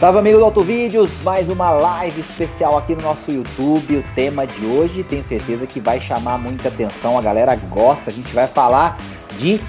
Salve amigo do Autovídeos, mais uma live especial aqui no nosso YouTube. O tema de hoje tenho certeza que vai chamar muita atenção, a galera gosta. A gente vai falar de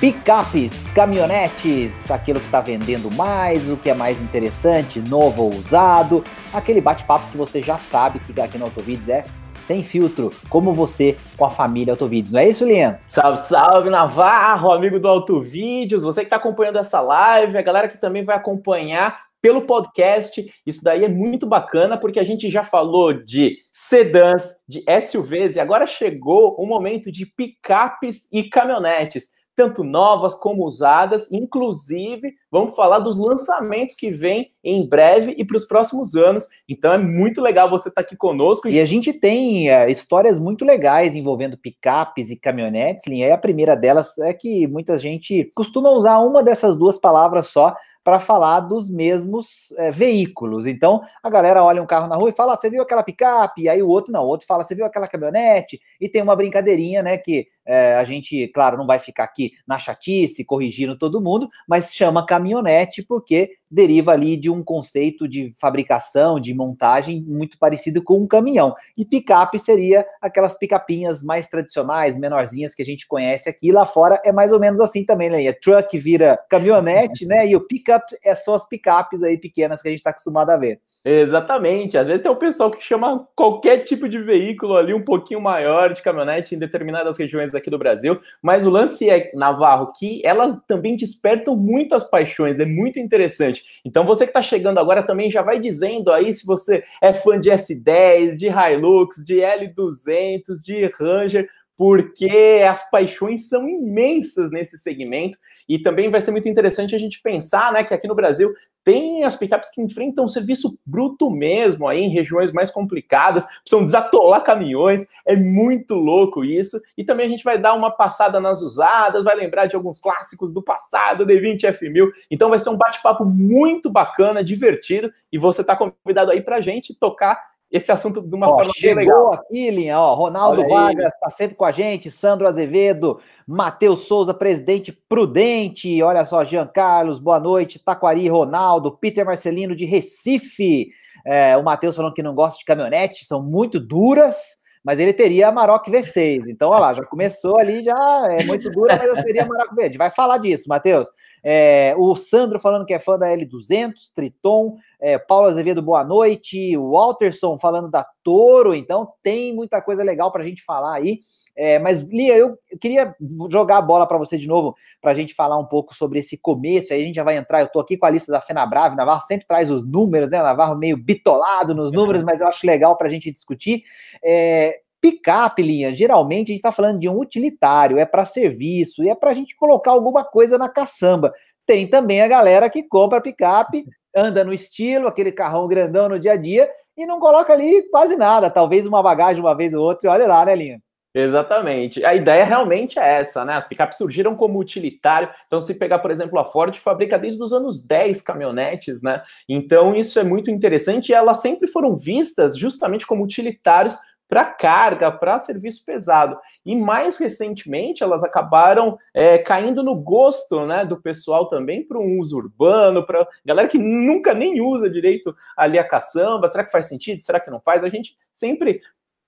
picapes, caminhonetes, aquilo que está vendendo mais, o que é mais interessante, novo ou usado, aquele bate-papo que você já sabe que aqui no Autovídeos é sem filtro, como você com a família Autovídeos. Não é isso, Lian? Salve, salve, Navarro, amigo do Autovídeos, você que está acompanhando essa live, a galera que também vai acompanhar pelo podcast. Isso daí é muito bacana, porque a gente já falou de sedãs, de SUVs, e agora chegou o momento de picapes e caminhonetes, tanto novas como usadas. Inclusive, vamos falar dos lançamentos que vem em breve e para os próximos anos. Então é muito legal você estar tá aqui conosco. E a gente tem é, histórias muito legais envolvendo picapes e caminhonetes. E a primeira delas é que muita gente costuma usar uma dessas duas palavras só para falar dos mesmos é, veículos. Então, a galera olha um carro na rua e fala: ah, você viu aquela picape? E aí o outro não, o outro fala: você viu aquela caminhonete? E tem uma brincadeirinha, né? Que é, a gente, claro, não vai ficar aqui na chatice, corrigindo todo mundo, mas chama caminhonete porque deriva ali de um conceito de fabricação, de montagem muito parecido com um caminhão. E picape seria aquelas picapinhas mais tradicionais, menorzinhas que a gente conhece aqui. Lá fora é mais ou menos assim também, né? Truck vira caminhonete, né? E o pickup é só as picapes aí pequenas que a gente está acostumado a ver. Exatamente. Às vezes tem o pessoal que chama qualquer tipo de veículo ali um pouquinho maior de caminhonete em determinadas regiões aqui do Brasil, mas o lance é, Navarro, que elas também despertam muitas paixões, é muito interessante. Então você que está chegando agora também já vai dizendo aí se você é fã de S10, de Hilux, de L200, de Ranger, porque as paixões são imensas nesse segmento e também vai ser muito interessante a gente pensar, né, que aqui no Brasil tem as picapes que enfrentam serviço bruto mesmo aí em regiões mais complicadas, precisam desatolar caminhões, é muito louco isso. E também a gente vai dar uma passada nas usadas, vai lembrar de alguns clássicos do passado, D20 F1000. Então vai ser um bate-papo muito bacana, divertido e você está convidado aí para a gente tocar esse assunto de uma ó, forma chegou legal. aqui, Linha, ó, Ronaldo Vargas está sempre com a gente, Sandro Azevedo, Matheus Souza, presidente prudente, olha só, Jean Carlos, boa noite, Taquari Ronaldo, Peter Marcelino de Recife, é, o Matheus falando que não gosta de caminhonete, são muito duras, mas ele teria a Maroc V6, então olha lá, já começou ali, já é muito dura, mas eu teria a Maroc V, vai falar disso, Matheus. É, o Sandro falando que é fã da L200, Triton, é, Paulo Azevedo, boa noite. O Walterson falando da Toro, então tem muita coisa legal para a gente falar aí. É, mas, Lia, eu queria jogar a bola para você de novo, para a gente falar um pouco sobre esse começo. Aí a gente já vai entrar. Eu estou aqui com a lista da Fenabrave. Navarro sempre traz os números, né? Navarro meio bitolado nos números, mas eu acho legal para a gente discutir. É, Picape, linha, geralmente a gente está falando de um utilitário, é para serviço, e é para a gente colocar alguma coisa na caçamba. Tem também a galera que compra picape anda no estilo, aquele carrão grandão no dia a dia, e não coloca ali quase nada, talvez uma bagagem uma vez ou outra, e olha lá, né, Linha? Exatamente. A ideia realmente é essa, né? As picapes surgiram como utilitário. Então, se pegar, por exemplo, a Ford fabrica desde os anos 10 caminhonetes, né? Então, isso é muito interessante e elas sempre foram vistas justamente como utilitários para carga, para serviço pesado. E mais recentemente elas acabaram é, caindo no gosto né, do pessoal também para um uso urbano, para galera que nunca nem usa direito ali a caçamba. Será que faz sentido? Será que não faz? A gente sempre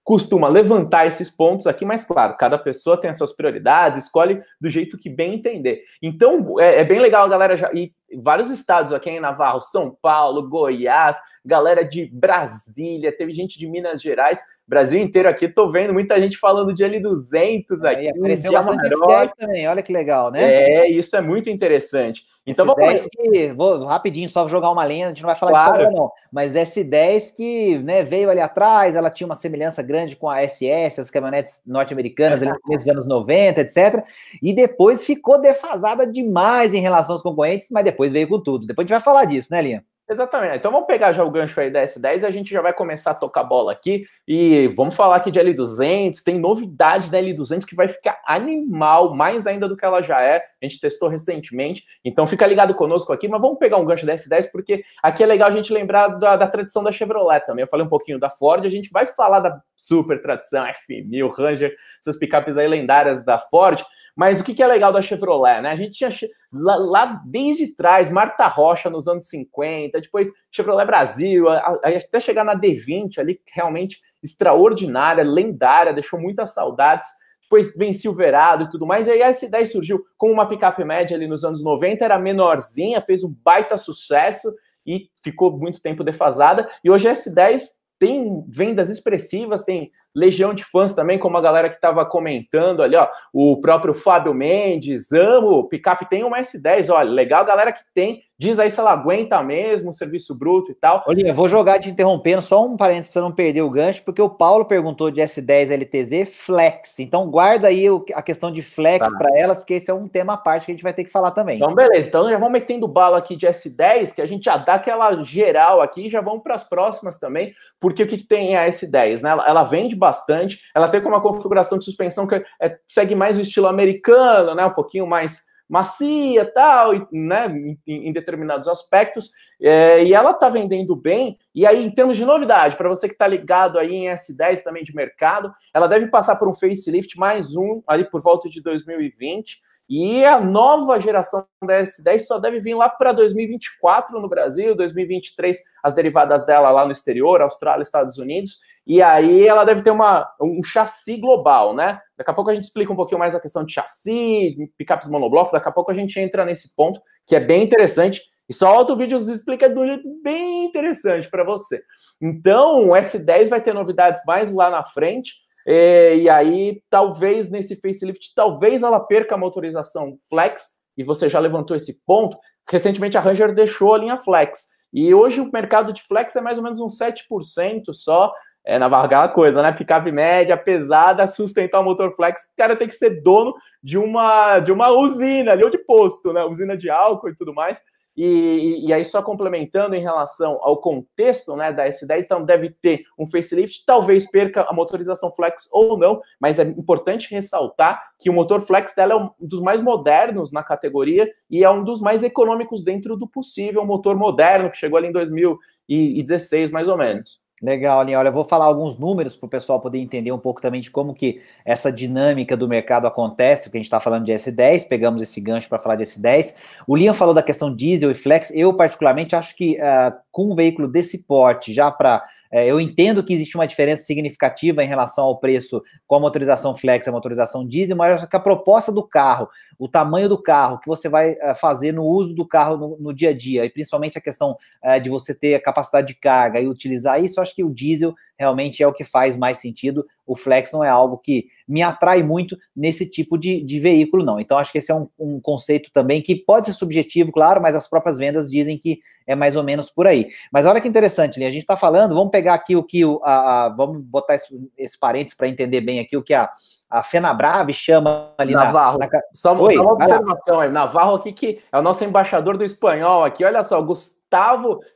costuma levantar esses pontos aqui, mas claro, cada pessoa tem as suas prioridades, escolhe do jeito que bem entender. Então é, é bem legal, galera, já, e vários estados aqui em Navarro, São Paulo, Goiás, galera de Brasília, teve gente de Minas Gerais, Brasil inteiro aqui, tô vendo muita gente falando de L200 aqui. É, apareceu bastante S10 também, olha que legal, né? É, isso é muito interessante. Então vamos S10 que, vou rapidinho só jogar uma lenha, a gente não vai falar claro. de não, mas S10 que né, veio ali atrás, ela tinha uma semelhança grande com a SS, as caminhonetes norte-americanas ali no começo dos anos 90, etc. E depois ficou defasada demais em relação aos concorrentes, mas depois veio com tudo. Depois a gente vai falar disso, né, Linha? Exatamente. Então vamos pegar já o gancho aí da S10 e a gente já vai começar a tocar bola aqui. E vamos falar aqui de L200. Tem novidade da L200 que vai ficar animal, mais ainda do que ela já é. A gente testou recentemente. Então fica ligado conosco aqui. Mas vamos pegar um gancho da S10 porque aqui é legal a gente lembrar da, da tradição da Chevrolet também. Eu falei um pouquinho da Ford. A gente vai falar da super tradição F1000, Ranger, essas picapes aí lendárias da Ford. Mas o que, é legal da Chevrolet, né? A gente tinha lá, lá, desde trás, Marta Rocha nos anos 50, depois Chevrolet Brasil, até chegar na D20 ali, realmente extraordinária, lendária, deixou muitas saudades. Depois vem Silverado e tudo mais. E aí a S10 surgiu como uma picape média ali nos anos 90, era menorzinha, fez um baita sucesso e ficou muito tempo defasada. E hoje a S10 tem vendas expressivas, tem legião de fãs também, como a galera que estava comentando ali, ó, o próprio Fábio Mendes, amo, picape tem uma S10, olha, legal, galera que tem, diz aí se ela aguenta mesmo, o serviço bruto e tal. Olha, vou jogar te interrompendo, só um parênteses para você não perder o gancho, porque o Paulo perguntou de S10 LTZ Flex, então guarda aí a questão de Flex tá. para elas, porque esse é um tema à parte que a gente vai ter que falar também. Então, beleza, então já vamos metendo bala aqui de S10, que a gente já dá aquela geral aqui, já vamos para as próximas também, porque o que, que tem a S10, né? Ela, ela vende bastante. Ela tem uma configuração de suspensão que é, segue mais o estilo americano, né? Um pouquinho mais macia tal, e, né, em, em determinados aspectos, é, e ela está vendendo bem, e aí, em termos de novidade, para você que está ligado aí em S10 também de mercado, ela deve passar por um facelift mais um, ali por volta de 2020, e a nova geração da S10 só deve vir lá para 2024 no Brasil, 2023 as derivadas dela lá no exterior, Austrália, Estados Unidos, e aí ela deve ter uma, um chassi global, né? Daqui a pouco a gente explica um pouquinho mais a questão de chassi, picapes monoblocos, daqui a pouco a gente entra nesse ponto, que é bem interessante, e só outro vídeo explica de um jeito bem interessante para você. Então, o S10 vai ter novidades mais lá na frente, e, e aí talvez nesse facelift, talvez ela perca a motorização flex, e você já levantou esse ponto. Recentemente a Ranger deixou a linha flex, e hoje o mercado de flex é mais ou menos uns 7% só, é na aquela coisa, né? Picape média, pesada, sustentar o motor flex, o cara tem que ser dono de uma de uma usina ali, ou de posto, né? Usina de álcool e tudo mais. E, e, aí, só complementando em relação ao contexto né, da S10, então deve ter um facelift, talvez perca a motorização flex ou não, mas é importante ressaltar que o motor flex dela é um dos mais modernos na categoria e é um dos mais econômicos dentro do possível, motor moderno que chegou ali em 2016, mais ou menos. Legal, Alinha. Olha, eu vou falar alguns números para o pessoal poder entender um pouco também de como que essa dinâmica do mercado acontece, porque a gente está falando de S10, pegamos esse gancho para falar de S10. O Liam falou da questão diesel e flex. Eu, particularmente, acho que uh, com um veículo desse porte, já para. Uh, eu entendo que existe uma diferença significativa em relação ao preço com a motorização flex e a motorização diesel, mas que a proposta do carro o tamanho do carro que você vai uh, fazer no uso do carro no, no, dia a dia, e principalmente a questão uh, de você ter a capacidade de carga e utilizar isso, acho que o diesel realmente é o que faz mais sentido. O flex não é algo que me atrai muito nesse tipo de, de veículo, não. Então, acho que esse é um, um, conceito também que pode ser subjetivo, claro, mas as próprias vendas dizem que é mais ou menos por aí. Mas olha que interessante, a gente está falando, vamos pegar aqui o que o. A, a, vamos botar esse, esse parênteses para entender bem aqui o que a a Fenabrave chama ali Navarro. na... Navarro. Só, Oi, só uma observação aí. Navarro aqui, que é o nosso embaixador do espanhol aqui. Olha só, Gustavo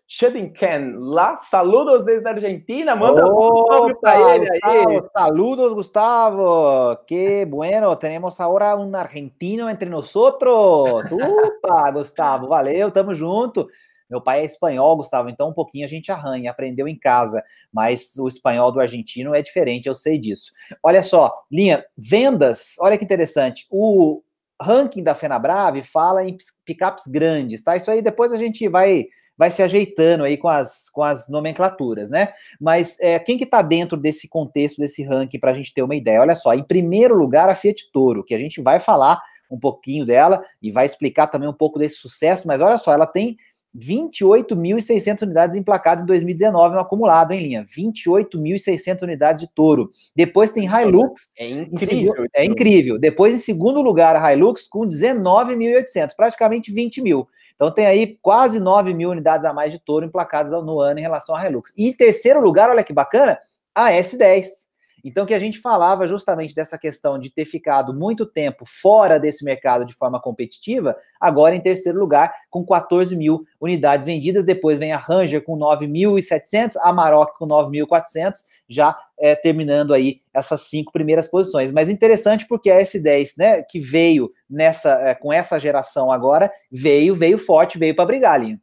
Schedinken, lá. Saludos desde a Argentina. Manda um salve para ele aí. Saludos, Gustavo. Que bueno. Temos agora um argentino entre nós. Opa, Gustavo. Valeu, tamo junto. Meu pai é espanhol, Gustavo, então um pouquinho a gente arranha, aprendeu em casa, mas o espanhol do argentino é diferente, eu sei disso. Olha só, linha, vendas, olha que interessante. O ranking da Fenabrave fala em picapes grandes, tá? Isso aí depois a gente vai vai se ajeitando aí com as, com as nomenclaturas, né? Mas é, quem que está dentro desse contexto, desse ranking, para a gente ter uma ideia? Olha só, em primeiro lugar, a Fiat Toro, que a gente vai falar um pouquinho dela e vai explicar também um pouco desse sucesso, mas olha só, ela tem 28.600 unidades emplacadas em 2019 no acumulado em linha. 28.600 unidades de touro. Depois tem Hilux. É incrível. Em, é incrível. Depois, em segundo lugar, a Hilux com 19.800, praticamente 20 mil. Então tem aí quase 9 mil unidades a mais de touro emplacadas no ano em relação à Hilux. E em terceiro lugar, olha que bacana, a S10 então, que a gente falava justamente dessa questão de ter ficado muito tempo fora desse mercado de forma competitiva, agora em terceiro lugar, com 14 mil unidades vendidas. Depois vem a Ranger com 9.700, a Maroc com 9.400, já é, terminando aí essas cinco primeiras posições. Mas interessante porque a S10, né, que veio nessa é, com essa geração agora, veio, veio forte, veio para brigar, Linho.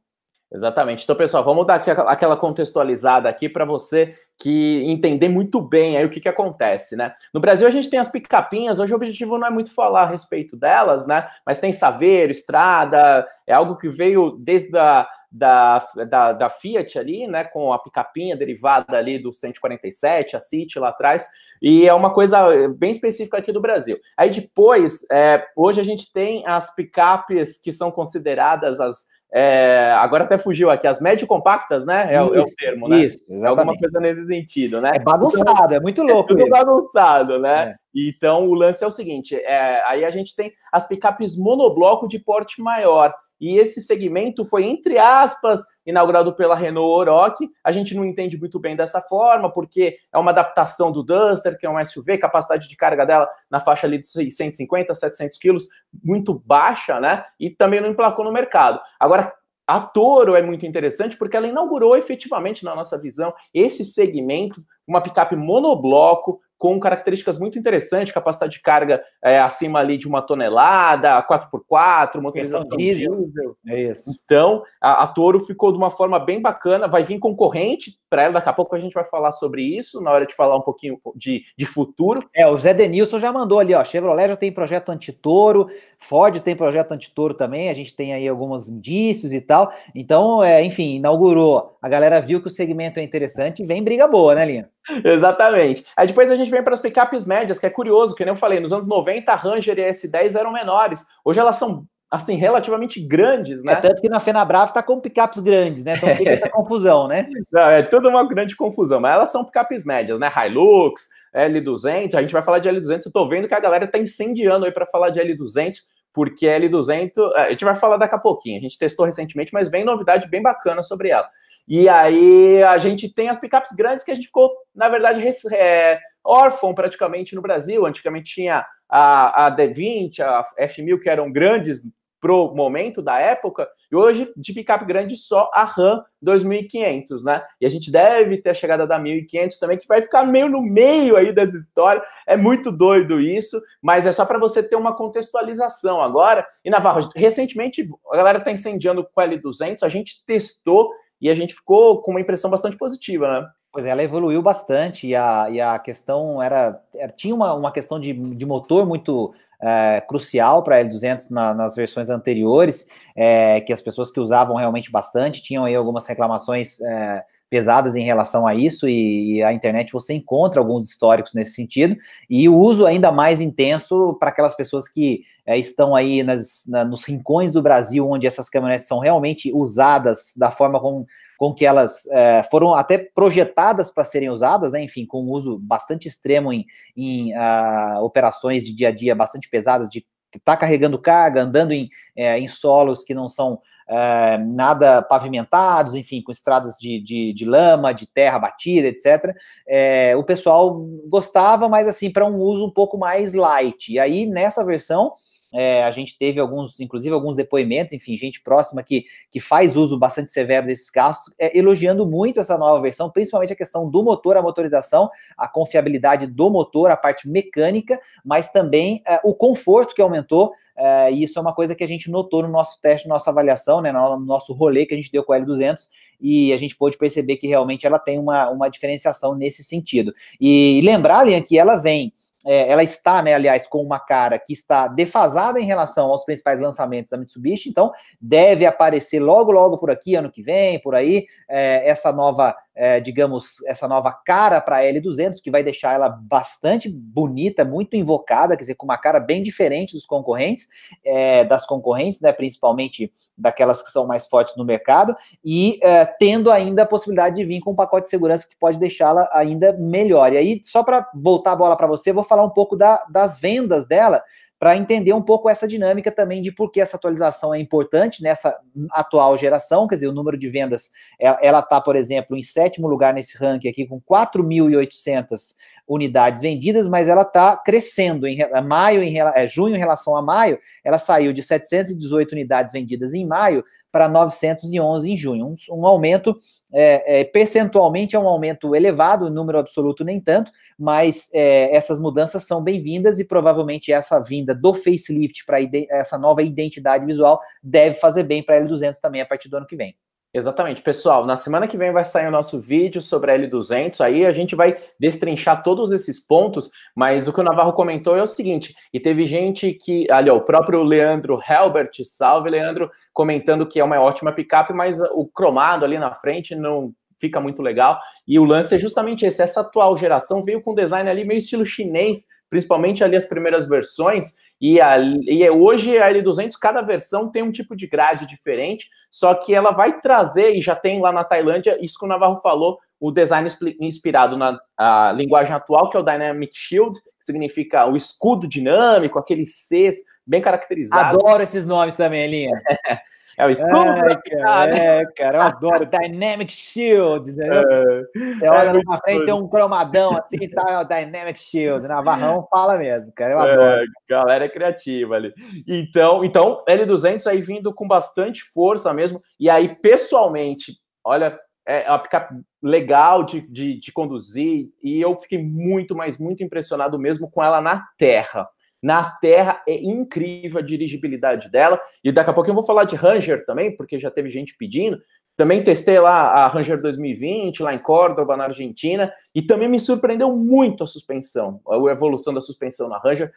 Exatamente. Então, pessoal, vamos dar aquela contextualizada aqui para você que entender muito bem aí o que, que acontece, né? No Brasil a gente tem as picapinhas, hoje o objetivo não é muito falar a respeito delas, né? Mas tem Saveiro, Estrada, é algo que veio desde a da, da, da, Fiat ali, né, com a picapinha derivada ali do 147, a City lá atrás, e é uma coisa bem específica aqui do Brasil. Aí depois, é, hoje a gente tem as picapes que são consideradas as é, agora até fugiu aqui, as médio compactas, né? É, isso, é, o termo, né? Isso, exatamente. É alguma coisa nesse sentido, né? É bagunçado, então, é muito louco. É tudo bagunçado, né? É. Então o lance é o seguinte: é, aí a gente tem as picapes monobloco de porte maior. E esse segmento foi, entre aspas, inaugurado pela Renault Oroch. A gente não entende muito bem dessa forma, porque é uma adaptação do Duster, que é um SUV, capacidade de carga dela na faixa ali de 650, 700 quilos, muito baixa, né? E também não emplacou no mercado. Agora, a Toro é muito interessante porque ela inaugurou efetivamente, na nossa visão, esse segmento, uma picape monobloco, com características muito interessantes, capacidade de carga é, acima ali de uma tonelada, 4x4, motorização diesel. diesel. É isso. Então, a, a, Toro ficou de uma forma bem bacana, vai vir concorrente para ela, daqui a pouco a gente vai falar sobre isso, na hora de falar um pouquinho de, de futuro. É, o Zé Denilson já mandou ali, ó, Chevrolet já tem projeto anti-Toro, Ford tem projeto anti-Toro também, a gente tem aí alguns indícios e tal, então, é, enfim, inaugurou, a galera viu que o segmento é interessante e vem briga boa, né, Linha? Exatamente. Aí depois a gente vem para as picapes médias, que é curioso, que nem eu falei, nos anos 90 a Ranger e a S10 eram menores. Hoje elas são assim, relativamente grandes, né? É tanto que na Fenabrava está com picapes grandes, né? Então fica essa confusão, né? Não, é tudo uma grande confusão, mas elas são picapes médias, né? Hilux, L200, a gente vai falar de L200, eu tô vendo que a galera tá incendiando aí para falar de L200, porque L200, é, a gente vai falar daqui a pouquinho, a gente testou recentemente, mas vem novidade bem bacana sobre ela. E aí a gente tem as picapes grandes que a gente ficou, na verdade, é, órfão praticamente no Brasil. Antigamente tinha a, a D20, a F1000, que eram grandes pro momento da época, e hoje de picape grande só a Ram 2500, né? E a gente deve ter a chegada da 1500 também, que vai ficar meio no meio aí das histórias. É muito doido isso, mas é só para você ter uma contextualização agora. E Navarro, recentemente a galera está incendiando com o L200, a gente testou e a gente ficou com uma impressão bastante positiva, né? Pois é, ela evoluiu bastante e a, e a questão era, era tinha uma, uma questão de, de motor muito é, crucial para a L200 na, nas versões anteriores, é, que as pessoas que usavam realmente bastante tinham aí algumas reclamações é, pesadas em relação a isso, e, e, a internet você encontra alguns históricos nesse sentido, e o uso ainda mais intenso para aquelas pessoas que é, estão aí nas, na, nos rincões do Brasil, onde essas caminhonetes são realmente usadas da forma com, com que elas é, foram até projetadas para serem usadas, né? enfim, com um uso bastante extremo em, em uh, operações de dia a dia bastante pesadas, de estar tá carregando carga, andando em, é, em solos que não são é, nada pavimentados, enfim, com estradas de, de, de lama, de terra batida, etc. É, o pessoal gostava, mas assim, para um uso um pouco mais light. E aí, nessa versão, é, a gente teve alguns, inclusive alguns depoimentos, enfim, gente próxima que, que faz uso bastante severo desses carros, é, elogiando muito essa nova versão, principalmente a questão do motor, a motorização, a confiabilidade do motor, a parte mecânica, mas também é, o conforto que aumentou. É, e isso é uma coisa que a gente notou no nosso teste, nossa avaliação, né, no nosso rolê que a gente deu com a L200, e a gente pôde perceber que realmente ela tem uma, uma diferenciação nesse sentido. E, e lembrar, Lian, que ela vem é, ela está, né, aliás, com uma cara que está defasada em relação aos principais lançamentos da Mitsubishi, então deve aparecer logo, logo por aqui, ano que vem, por aí, é, essa nova é, digamos, essa nova cara para a L200, que vai deixar ela bastante bonita, muito invocada, quer dizer, com uma cara bem diferente dos concorrentes, é, das concorrentes, né, principalmente daquelas que são mais fortes no mercado, e é, tendo ainda a possibilidade de vir com um pacote de segurança que pode deixá-la ainda melhor. E aí, só para voltar a bola para você, vou falar um pouco da, das vendas dela, para entender um pouco essa dinâmica também de por que essa atualização é importante nessa atual geração, quer dizer, o número de vendas, ela está, por exemplo, em sétimo lugar nesse ranking aqui, com 4.800 unidades vendidas, mas ela está crescendo em maio, em é, junho em relação a maio, ela saiu de 718 unidades vendidas em maio para 911 em junho, um, um aumento é, é, percentualmente é um aumento elevado, número absoluto nem tanto, mas é, essas mudanças são bem-vindas e provavelmente essa vinda do facelift para essa nova identidade visual deve fazer bem para a L200 também a partir do ano que vem. Exatamente, pessoal. Na semana que vem vai sair o nosso vídeo sobre a L200. Aí a gente vai destrinchar todos esses pontos. Mas o que o Navarro comentou é o seguinte: e teve gente que, ali, ó, o próprio Leandro Helbert, salve Leandro, comentando que é uma ótima picape, mas o cromado ali na frente não fica muito legal. E o lance é justamente esse: essa atual geração veio com design ali meio estilo chinês, principalmente ali as primeiras versões. E, a, e é, hoje a L200, cada versão tem um tipo de grade diferente, só que ela vai trazer, e já tem lá na Tailândia, isso que o Navarro falou, o design inspirado na linguagem atual, que é o Dynamic Shield, que significa o escudo dinâmico, aqueles Cs bem caracterizados. Adoro esses nomes também, Elinha. É o escudo. Ai, cara, é, cara, eu adoro. Dynamic Shield. É, Você olha é na frente, tem um cromadão assim, tá? O Dynamic Shield. Navarrão fala mesmo, cara. Eu é, adoro. galera é criativa ali. Então, então, L200 aí vindo com bastante força mesmo. E aí, pessoalmente, olha, é uma picape legal de, de, de conduzir. E eu fiquei muito, mas muito impressionado mesmo com ela na terra na Terra. É incrível a dirigibilidade dela. E daqui a pouco eu vou falar de Ranger também, porque já teve gente pedindo. Também testei lá a Ranger 2020, lá em Córdoba, na Argentina, e também me surpreendeu muito a suspensão, a evolução da suspensão na Ranger.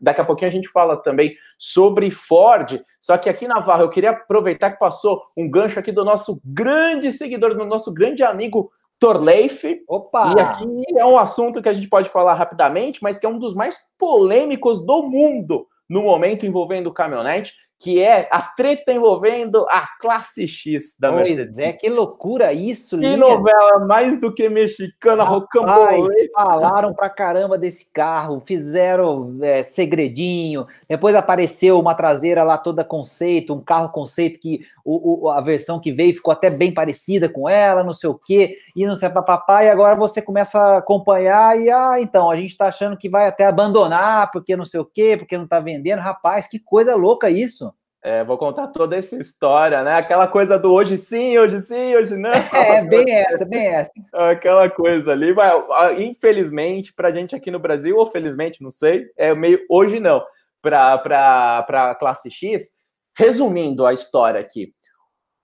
Daqui a pouquinho a gente fala também sobre Ford, só que aqui na Navarra eu queria aproveitar que passou um gancho aqui do nosso grande seguidor, do nosso grande amigo Torleif. Opa! E aqui é um assunto que a gente pode falar rapidamente, mas que é um dos mais polêmicos do mundo no momento envolvendo caminhonete, que é a treta envolvendo a classe X da pois Mercedes. é, que loucura isso, Que novela mais do que mexicana, rocambole. Falaram pra caramba desse carro, fizeram é, segredinho, depois apareceu uma traseira lá toda conceito, um carro conceito que o, o, a versão que veio ficou até bem parecida com ela, não sei o quê, e não sei papapá, e agora você começa a acompanhar e, ah, então, a gente tá achando que vai até abandonar, porque não sei o quê, porque não tá vendendo, rapaz, que coisa louca isso. É, vou contar toda essa história, né? Aquela coisa do hoje sim, hoje sim, hoje não. É, bem essa, bem essa. Aquela coisa ali, mas infelizmente, para a gente aqui no Brasil, ou felizmente, não sei, é meio hoje não, para a classe X. Resumindo a história aqui,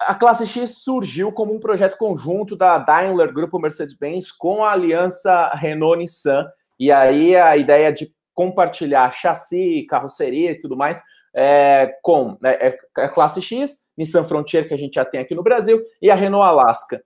a classe X surgiu como um projeto conjunto da Daimler, Grupo Mercedes-Benz, com a aliança Renault-Nissan, e aí a ideia de compartilhar chassi, carroceria e tudo mais é, com né, é, a classe X, Nissan Frontier, que a gente já tem aqui no Brasil, e a Renault Alaska.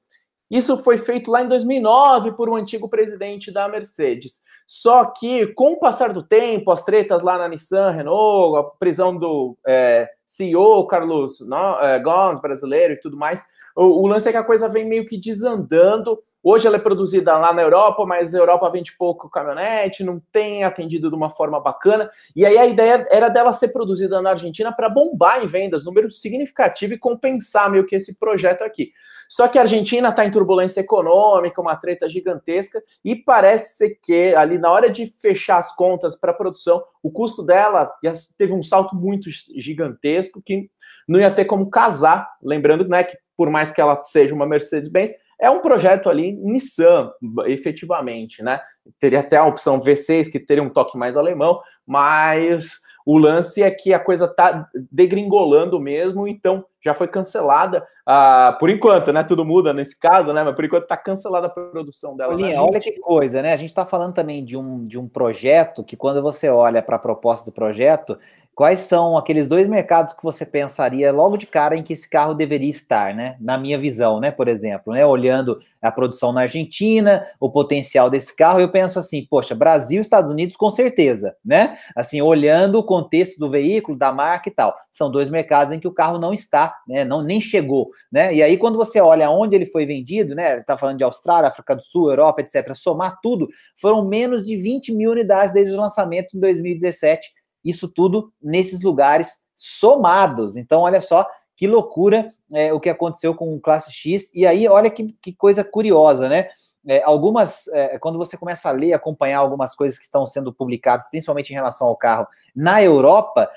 Isso foi feito lá em 2009 por um antigo presidente da Mercedes. Só que, com o passar do tempo, as tretas lá na Nissan, Renault, a prisão do é, CEO Carlos no, é, Gomes, brasileiro e tudo mais, o, o lance é que a coisa vem meio que desandando Hoje ela é produzida lá na Europa, mas a Europa vende pouco caminhonete, não tem atendido de uma forma bacana. E aí a ideia era dela ser produzida na Argentina para bombar em vendas, número significativo e compensar meio que esse projeto aqui. Só que a Argentina está em turbulência econômica, uma treta gigantesca, e parece que ali na hora de fechar as contas para a produção, o custo dela teve um salto muito gigantesco que não ia ter como casar. Lembrando né, que, por mais que ela seja uma Mercedes-Benz, é um projeto ali Nissan, efetivamente, né? Teria até a opção V6, que teria um toque mais alemão, mas o lance é que a coisa tá degringolando mesmo, então já foi cancelada. Uh, por enquanto, né? Tudo muda nesse caso, né? Mas por enquanto tá cancelada a produção dela. Olha, olha que coisa, né? A gente está falando também de um, de um projeto que, quando você olha para a proposta do projeto, Quais são aqueles dois mercados que você pensaria logo de cara em que esse carro deveria estar, né? Na minha visão, né? Por exemplo, né? Olhando a produção na Argentina, o potencial desse carro, eu penso assim, poxa, Brasil, Estados Unidos, com certeza, né? Assim, olhando o contexto do veículo, da marca e tal, são dois mercados em que o carro não está, né? Não nem chegou, né? E aí quando você olha onde ele foi vendido, né? Tá falando de Austrália, África do Sul, Europa, etc. Somar tudo, foram menos de 20 mil unidades desde o lançamento em 2017 isso tudo nesses lugares somados. Então, olha só que loucura é, o que aconteceu com o Classe X. E aí, olha que, que coisa curiosa, né? É, algumas, é, quando você começa a ler, acompanhar algumas coisas que estão sendo publicadas, principalmente em relação ao carro na Europa,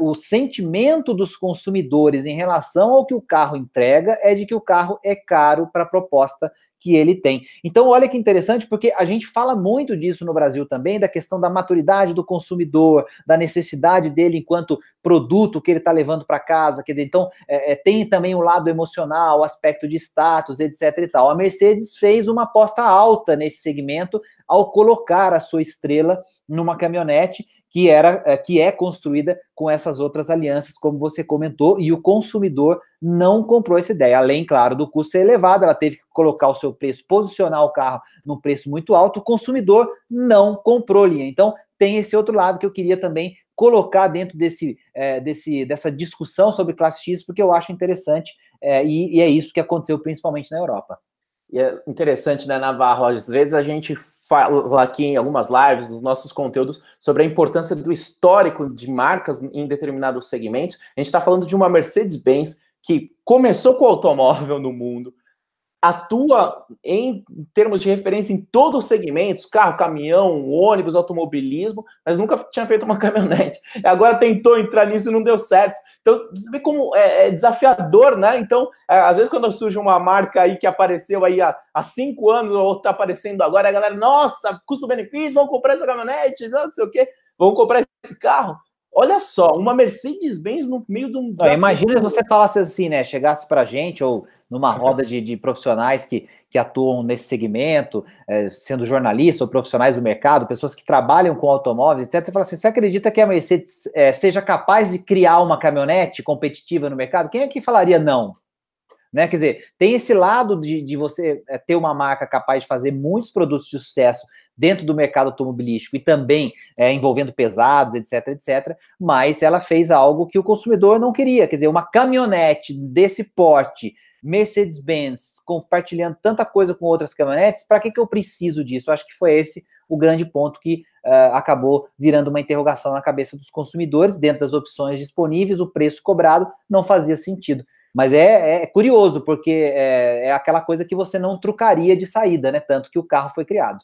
o sentimento dos consumidores em relação ao que o carro entrega é de que o carro é caro para a proposta que ele tem. Então, olha que interessante, porque a gente fala muito disso no Brasil também, da questão da maturidade do consumidor, da necessidade dele enquanto produto que ele está levando para casa. Quer dizer, então, é, é, tem também o lado emocional, o aspecto de status, etc. e tal. A Mercedes fez uma aposta alta nesse segmento ao colocar a sua estrela numa caminhonete que era é, que é construída com essas outras alianças, como você comentou, e o consumidor não comprou essa ideia. Além, claro, do custo ser elevado, ela teve que colocar o seu preço, posicionar o carro num preço muito alto, o consumidor não comprou linha. Então, tem esse outro lado que eu queria também colocar dentro desse, é, desse dessa discussão sobre classe X, porque eu acho interessante, é, e, e é isso que aconteceu principalmente na Europa. E é interessante, né, Navarro? Às vezes a gente fala aqui em algumas lives, nos nossos conteúdos, sobre a importância do histórico de marcas em determinados segmentos. A gente está falando de uma Mercedes-Benz que começou com o automóvel no mundo, atua em termos de referência em todos os segmentos, carro, caminhão, ônibus, automobilismo, mas nunca tinha feito uma caminhonete. Agora tentou entrar nisso e não deu certo. Então, você vê como é, é desafiador, né? Então, é, às vezes quando surge uma marca aí que apareceu aí há, há cinco anos ou está aparecendo agora, a galera, nossa, custo-benefício, vamos comprar essa caminhonete, não sei o quê, vamos comprar esse carro. Olha só, uma Mercedes-Benz no meio de um desafio. Imagina se você falasse assim, né? Chegasse para a gente, ou numa roda de, de, profissionais que, que atuam nesse segmento, é, sendo jornalistas ou profissionais do mercado, pessoas que trabalham com automóveis, etc. E fala assim: você acredita que a Mercedes é, seja capaz de criar uma caminhonete competitiva no mercado? Quem é que falaria não? Né? Quer dizer, tem esse lado de, de você é, ter uma marca capaz de fazer muitos produtos de sucesso dentro do mercado automobilístico e também é, envolvendo pesados, etc, etc, mas ela fez algo que o consumidor não queria, quer dizer, uma caminhonete desse porte, Mercedes-Benz, compartilhando tanta coisa com outras caminhonetes, para que, que eu preciso disso? Eu acho que foi esse o grande ponto que uh, acabou virando uma interrogação na cabeça dos consumidores, dentro das opções disponíveis, o preço cobrado não fazia sentido. Mas é, é curioso, porque é, é, aquela coisa que você não trucaria de saída, né? Tanto que o carro foi criado.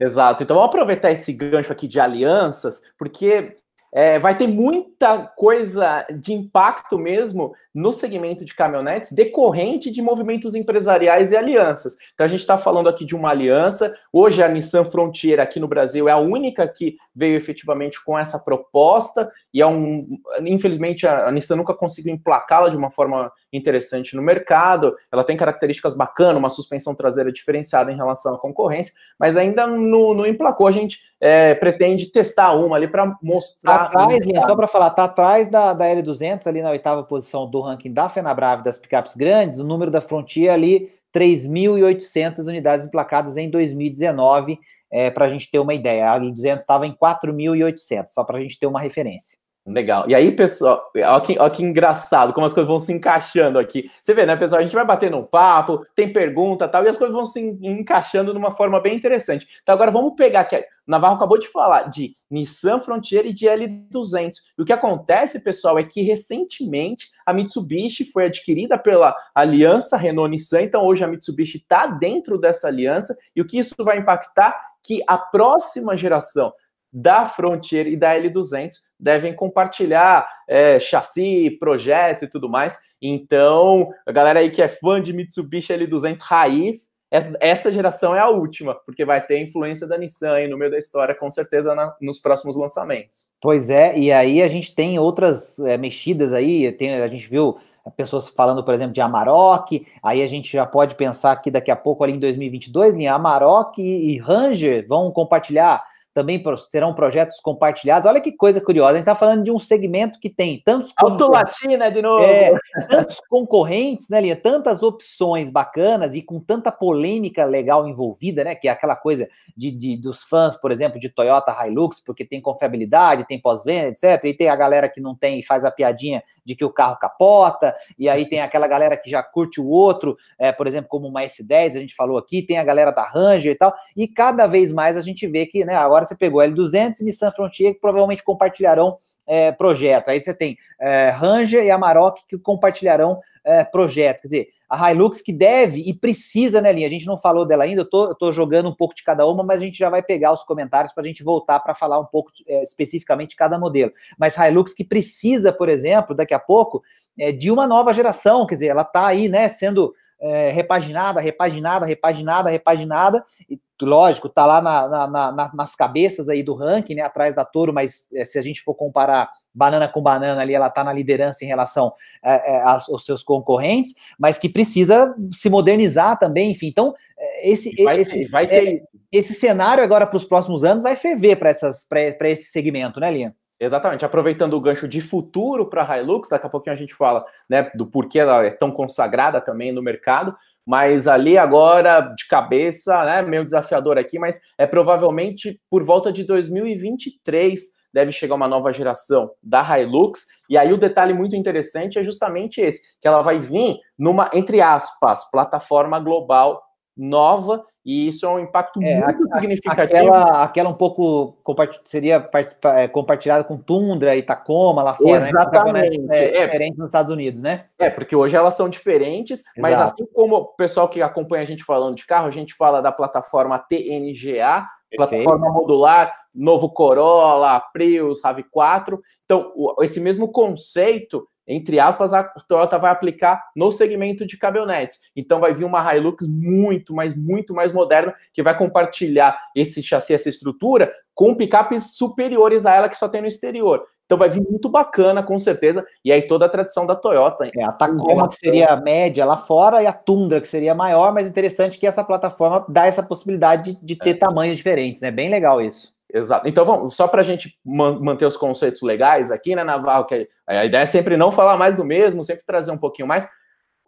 Exato. Então vamos aproveitar esse gancho aqui de alianças, porque é, vai ter muita coisa de impacto mesmo no segmento de caminhonetes decorrente de movimentos empresariais e alianças. Então a gente está falando aqui de uma aliança. Hoje a Nissan Frontier aqui no Brasil é a única que veio efetivamente com essa proposta e é um, infelizmente a, a Nissan nunca conseguiu emplacá-la de uma forma interessante no mercado. Ela tem características bacanas, uma suspensão traseira diferenciada em relação à concorrência, mas ainda não, emplacou. A gente é, pretende testar uma ali para mostrar. Tá atrás, só para falar, tá atrás da, da L200 ali na oitava posição do ranking da Fenabrave das picapes grandes, o número da Frontier ali 3.800 unidades emplacadas em 2019, é, para a gente ter uma ideia. A L200 estava em 4.800, só para a gente ter uma referência. Legal. E aí, pessoal, olha que, olha que engraçado como as coisas vão se encaixando aqui. Você vê, né, pessoal? A gente vai batendo um papo, tem pergunta tal, e as coisas vão se encaixando de uma forma bem interessante. Então, agora vamos pegar aqui. O Navarro acabou de falar de Nissan Frontier e de L200. E o que acontece, pessoal, é que recentemente a Mitsubishi foi adquirida pela aliança Renault-Nissan. Então, hoje a Mitsubishi está dentro dessa aliança. E o que isso vai impactar? Que a próxima geração da Frontier e da L200 devem compartilhar é, chassi, projeto e tudo mais. Então, a galera aí que é fã de Mitsubishi L200 raiz, essa, geração é a última, porque vai ter influência da Nissan aí no meio da história, com certeza, na, nos próximos lançamentos. Pois é, e aí a gente tem outras é, mexidas aí, tem, a gente viu pessoas falando, por exemplo, de Amarok, aí a gente já pode pensar que daqui a pouco, ali em 2022, em Amarok e Ranger vão compartilhar também serão projetos compartilhados. Olha que coisa curiosa, a gente está falando de um segmento que tem tantos Autolatina de novo. É, tantos concorrentes, né, Linha? Tantas opções bacanas e com tanta polêmica legal envolvida, né? Que é aquela coisa de, de dos fãs, por exemplo, de Toyota Hilux, porque tem confiabilidade, tem pós-venda, etc. E tem a galera que não tem e faz a piadinha de que o carro capota, e aí tem aquela galera que já curte o outro, é, por exemplo, como uma S10, a gente falou aqui, tem a galera da Ranger e tal, e cada vez mais a gente vê que, né, agora você pegou L200 e Nissan Frontier, que provavelmente compartilharão é, projeto. Aí você tem é, Ranger e Amarok que compartilharão é, projeto. Quer dizer, a Hilux que deve e precisa, né, Linha? A gente não falou dela ainda, eu tô, eu tô jogando um pouco de cada uma, mas a gente já vai pegar os comentários para a gente voltar para falar um pouco é, especificamente de cada modelo. Mas Hilux que precisa, por exemplo, daqui a pouco, é, de uma nova geração, quer dizer, ela está aí, né, sendo é, repaginada, repaginada, repaginada, repaginada, e lógico, tá lá na, na, na, nas cabeças aí do ranking, né, atrás da Toro, mas é, se a gente for comparar banana com banana ali, ela está na liderança em relação é, é, aos seus concorrentes, mas que precisa se modernizar também, enfim. Então, é, esse, vai, esse, vai ter... É, esse cenário agora para os próximos anos vai ferver para esse segmento, né, Linha? Exatamente, aproveitando o gancho de futuro para a Hilux, daqui a pouquinho a gente fala né, do porquê ela é tão consagrada também no mercado, mas ali agora, de cabeça, né, meio desafiador aqui, mas é provavelmente por volta de 2023 deve chegar uma nova geração da Hilux. E aí o detalhe muito interessante é justamente esse, que ela vai vir numa, entre aspas, plataforma global nova, e isso é um impacto é, muito a, significativo. Aquela, aquela um pouco seria é, compartilhada com Tundra e Tacoma lá fora, né? Exatamente. Né? É, é, diferente nos Estados Unidos, né? É, porque hoje elas são diferentes, Exato. mas assim como o pessoal que acompanha a gente falando de carro, a gente fala da plataforma TNGA, Perfeito. plataforma modular, novo Corolla, Prius, RAV4. Então, esse mesmo conceito, entre aspas, a Toyota vai aplicar no segmento de caminhonetes. Então, vai vir uma Hilux muito, mas muito mais moderna, que vai compartilhar esse chassi, essa estrutura, com picapes superiores a ela que só tem no exterior. Então vai vir muito bacana, com certeza. E aí toda a tradição da Toyota. É, a Tacoma, que seria média lá fora, e a Tundra, que seria maior, mas interessante que essa plataforma dá essa possibilidade de, de ter é. tamanhos diferentes, né? Bem legal isso. Exato. Então, vamos, só para a gente manter os conceitos legais aqui, né, Naval? Que a ideia é sempre não falar mais do mesmo, sempre trazer um pouquinho mais.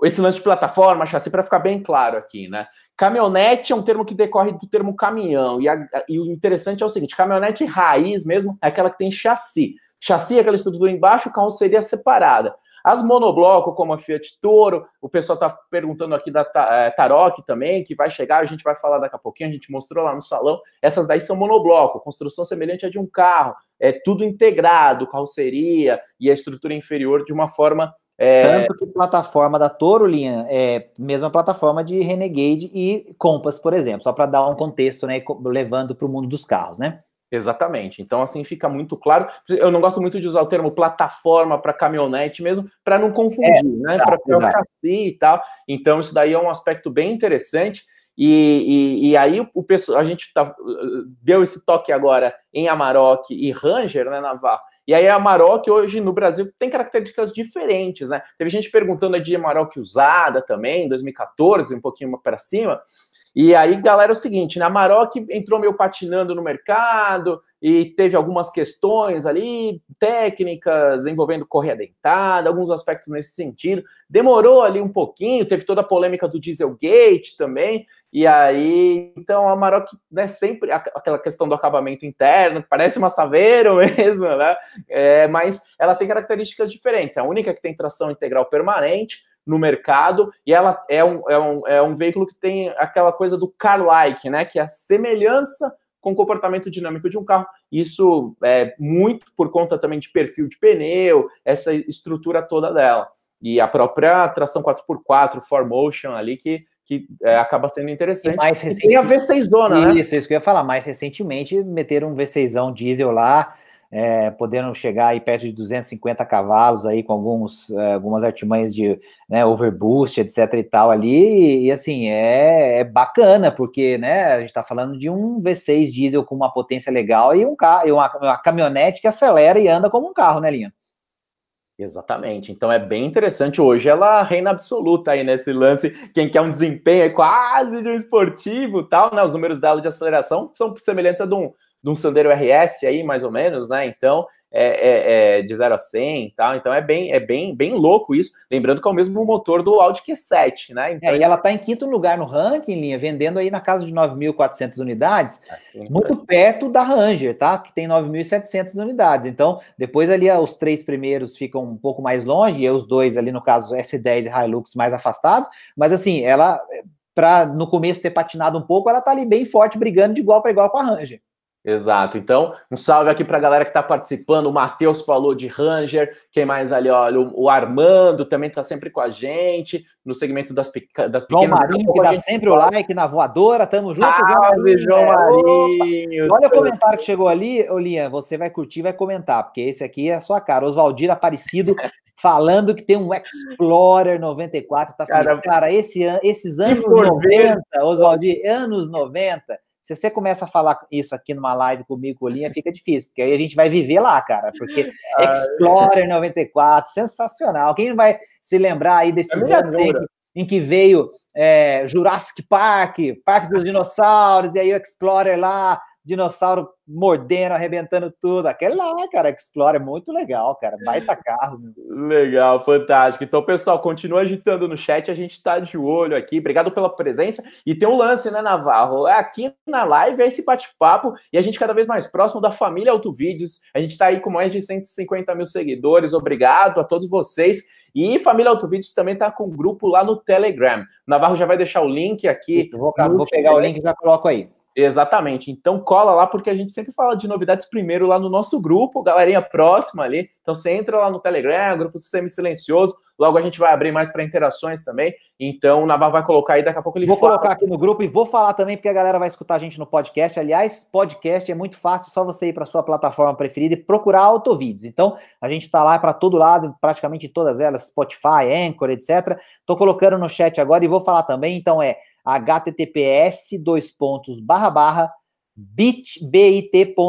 Esse lance de plataforma, chassi, para ficar bem claro aqui, né? Caminhonete é um termo que decorre do termo caminhão. E, a, e o interessante é o seguinte: caminhonete raiz mesmo é aquela que tem chassi. Chassi, aquela estrutura embaixo, carroceria separada. As monobloco, como a Fiat Toro, o pessoal está perguntando aqui da é, Tarok também, que vai chegar, a gente vai falar daqui a pouquinho, a gente mostrou lá no salão. Essas daí são monobloco, construção semelhante à de um carro, é tudo integrado, carroceria e a estrutura inferior de uma forma. É... Tanto que plataforma da Toro, linha, é mesma plataforma de Renegade e Compass, por exemplo, só para dar um contexto, né, levando para o mundo dos carros, né? Exatamente. Então, assim, fica muito claro. Eu não gosto muito de usar o termo plataforma para caminhonete mesmo, para não confundir, é, né? Para o chassi e tal. Então, isso daí é um aspecto bem interessante. E, e, e aí o pessoal, a gente tá, deu esse toque agora em Amarok e Ranger, né, Navarro? E aí a Amarok hoje no Brasil tem características diferentes, né? Teve gente perguntando de Amarok usada também, em 2014, um pouquinho para cima. E aí, galera, é o seguinte, né? A Maroc entrou meio patinando no mercado e teve algumas questões ali, técnicas envolvendo correia dentada, alguns aspectos nesse sentido. Demorou ali um pouquinho, teve toda a polêmica do Dieselgate também. E aí, então a Maroc, né, sempre aquela questão do acabamento interno, parece uma Saveiro mesmo, né? É, mas ela tem características diferentes. É a única que tem tração integral permanente, no mercado, e ela é um, é um, é um veículo que tem aquela coisa do car-like, né? Que é a semelhança com o comportamento dinâmico de um carro. Isso é muito por conta também de perfil de pneu, essa estrutura toda dela. E a própria tração 4x4, 4Motion ali, que, que é, acaba sendo interessante. E mais recente... E tem a V6 dona, né? Isso, isso que eu ia falar. Mais recentemente, meteram um V6 diesel lá, é, podendo chegar aí perto de 250 cavalos aí com alguns, é, algumas artimanhas de né, overboost, etc e tal ali, e assim, é, é bacana, porque né, a gente está falando de um V6 diesel com uma potência legal e um carro, uma, uma caminhonete que acelera e anda como um carro, né, Linha? Exatamente. Então é bem interessante. Hoje ela reina absoluta aí nesse lance. Quem quer um desempenho é quase de um esportivo tal, né? Os números dela de aceleração são semelhantes a de um, de um Sandero RS aí, mais ou menos, né? Então, é, é, é de 0 a 100 e tal. Então, é bem, é bem, bem louco isso. Lembrando que é o mesmo motor do Audi Q7, né? Então, é, e ela está em quinto lugar no ranking, linha, vendendo aí na casa de 9.400 unidades, assim, muito perto da Ranger, tá? Que tem 9.700 unidades. Então, depois ali os três primeiros ficam um pouco mais longe, e os dois ali, no caso, S10 e Hilux, mais afastados. Mas, assim, ela, para no começo ter patinado um pouco, ela tá ali bem forte, brigando de igual para igual com a Ranger. Exato. Então, um salve aqui para a galera que está participando. O Matheus falou de Ranger. Quem mais ali? Olha, o, Armando também está sempre com a gente no segmento das, das pequenas. João Marinho, que dá sempre o like na voadora. Tamo junto, salve, João Marinho. Olha o comentário que chegou ali, Olinha. Você vai curtir, vai comentar, porque esse aqui é a sua cara. Oswaldir Aparecido falando que tem um Explorer 94. Tá Cara, Cara esse, esses anos 90, Oswaldir, anos 90 se você começa a falar isso aqui numa live comigo, Colinha, fica difícil, porque aí a gente vai viver lá, cara. Porque Explorer 94, sensacional. Quem vai se lembrar aí desses é anos em que, em que veio é, Jurassic Park, Parque dos Dinossauros, e aí o Explorer lá, dinossauro mordendo, arrebentando tudo. Aquele lá, cara, Explorer, é muito legal, cara. Baita carro. Meu. Legal, fantástico. Então, pessoal, continua agitando no chat, a gente tá de olho aqui. Obrigado pela presença. E tem um lance, né, Navarro? Aqui na live é esse bate-papo e a gente cada vez mais próximo da família Autovídeos. A gente tá aí com mais de 150 mil seguidores. Obrigado a todos vocês. E Família Autovídeos também tá com um grupo lá no Telegram. Navarro já vai deixar o link aqui. Isso, vou, vou pegar o link e já coloco aí. Exatamente. Então cola lá porque a gente sempre fala de novidades primeiro lá no nosso grupo, galerinha próxima ali. Então você entra lá no Telegram, grupo semi-silencioso. Logo a gente vai abrir mais para interações também. Então o Navarro vai colocar aí, daqui a pouco ele Vou fala. colocar aqui no grupo e vou falar também porque a galera vai escutar a gente no podcast. Aliás, podcast é muito fácil, só você ir para sua plataforma preferida e procurar autovídeos. Então a gente está lá para todo lado, praticamente todas elas, Spotify, Anchor, etc. Estou colocando no chat agora e vou falar também. Então é https dois pontos barra barra bit.ly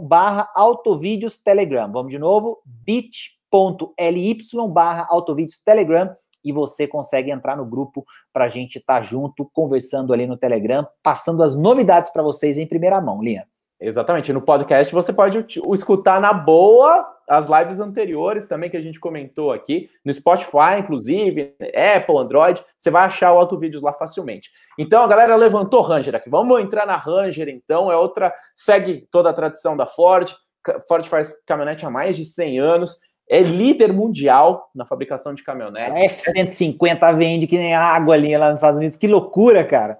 barra autovídeos telegram. Vamos de novo, bit.ly barra autovídeos telegram e você consegue entrar no grupo para a gente estar tá junto, conversando ali no Telegram, passando as novidades para vocês em primeira mão, Linha. Exatamente. No podcast você pode escutar na boa as lives anteriores também que a gente comentou aqui, no Spotify, inclusive, Apple, Android, você vai achar o Auto Vídeos lá facilmente. Então a galera levantou Ranger aqui. Vamos entrar na Ranger, então. É outra, segue toda a tradição da Ford. Ford faz caminhonete há mais de 100 anos é líder mundial na fabricação de caminhonetes. A F-150 vende que nem água ali lá nos Estados Unidos. Que loucura, cara.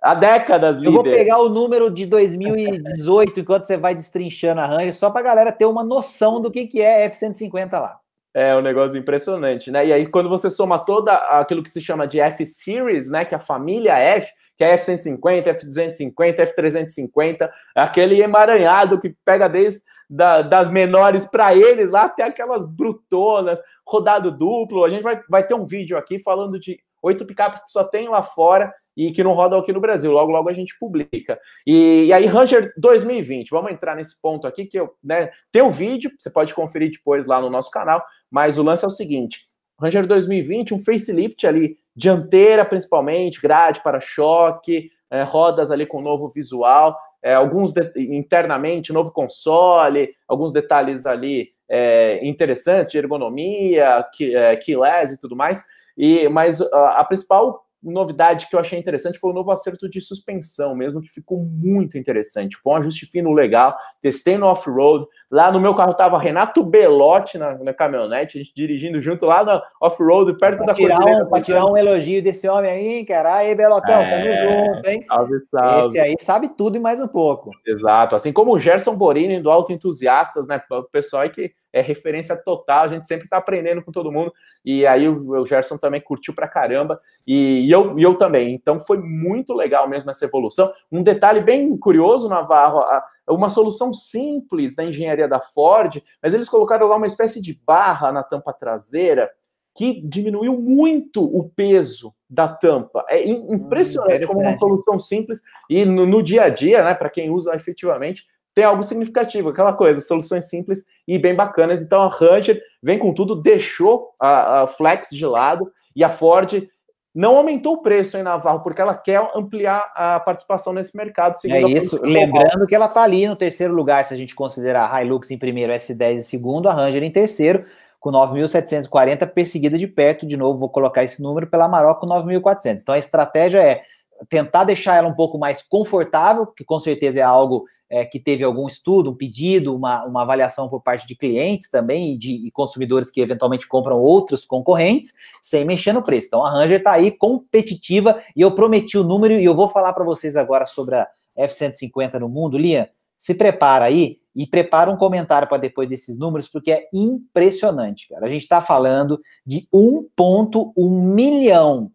Há décadas, líder. Eu vou pegar o número de 2018 enquanto você vai destrinchando a Ranger, só para a galera ter uma noção do que, que é F-150 lá. É um negócio impressionante, né? E aí, quando você soma toda aquilo que se chama de F-Series, né? Que é a família F, que é F-150, F-250, F-350, aquele emaranhado que pega desde da, das menores para eles lá até aquelas brutonas, rodado duplo. A gente vai, vai ter um vídeo aqui falando de oito picapes que só tem lá fora e que não rodam aqui no Brasil. Logo, logo a gente publica. E, e aí, Ranger 2020, vamos entrar nesse ponto aqui que eu, né, tem o um vídeo, você pode conferir depois lá no nosso canal, mas o lance é o seguinte: Ranger 2020, um facelift ali, dianteira principalmente, grade para choque, é, rodas ali com novo visual é, alguns internamente, novo console, alguns detalhes ali é, interessantes ergonomia, que, é, keyless e tudo mais. E, mas a, a principal novidade que eu achei interessante foi o novo acerto de suspensão, mesmo que ficou muito interessante. Foi um ajuste fino legal. Testei no off-road. Lá no meu carro tava Renato Belotti na, na caminhonete, a gente dirigindo junto lá na off-road, perto pra da tirar um, Pra tirar um elogio desse homem aí, cara. Aí, Belotão, é, tamo junto, hein? Salve, salve. Esse aí sabe tudo e mais um pouco. Exato. Assim como o Gerson Borini do Auto Entusiastas, né? O pessoal aí que é referência total, a gente sempre está aprendendo com todo mundo, e aí o, o Gerson também curtiu pra caramba, e, e, eu, e eu também, então foi muito legal mesmo essa evolução. Um detalhe bem curioso, Navarro, a, uma solução simples da engenharia da Ford, mas eles colocaram lá uma espécie de barra na tampa traseira, que diminuiu muito o peso da tampa. É impressionante hum, como uma solução simples e no, no dia a dia, né, para quem usa efetivamente, tem algo significativo, aquela coisa, soluções simples e bem bacanas. Então a Ranger vem com tudo, deixou a, a Flex de lado e a Ford não aumentou o preço em Navarro, porque ela quer ampliar a participação nesse mercado. É isso, lembrando que ela está ali no terceiro lugar, se a gente considerar a Hilux em primeiro, S10 em segundo, a Ranger em terceiro, com 9.740, perseguida de perto, de novo, vou colocar esse número, pela Amarok com 9.400. Então a estratégia é tentar deixar ela um pouco mais confortável, que com certeza é algo é, que teve algum estudo, um pedido, uma, uma avaliação por parte de clientes também e de e consumidores que eventualmente compram outros concorrentes, sem mexer no preço. Então a Ranger está aí competitiva e eu prometi o número e eu vou falar para vocês agora sobre a, F-150 no mundo, Lia, se prepara aí e prepara um comentário para depois desses números, porque é impressionante, cara. A gente está falando de 1,1 milhão,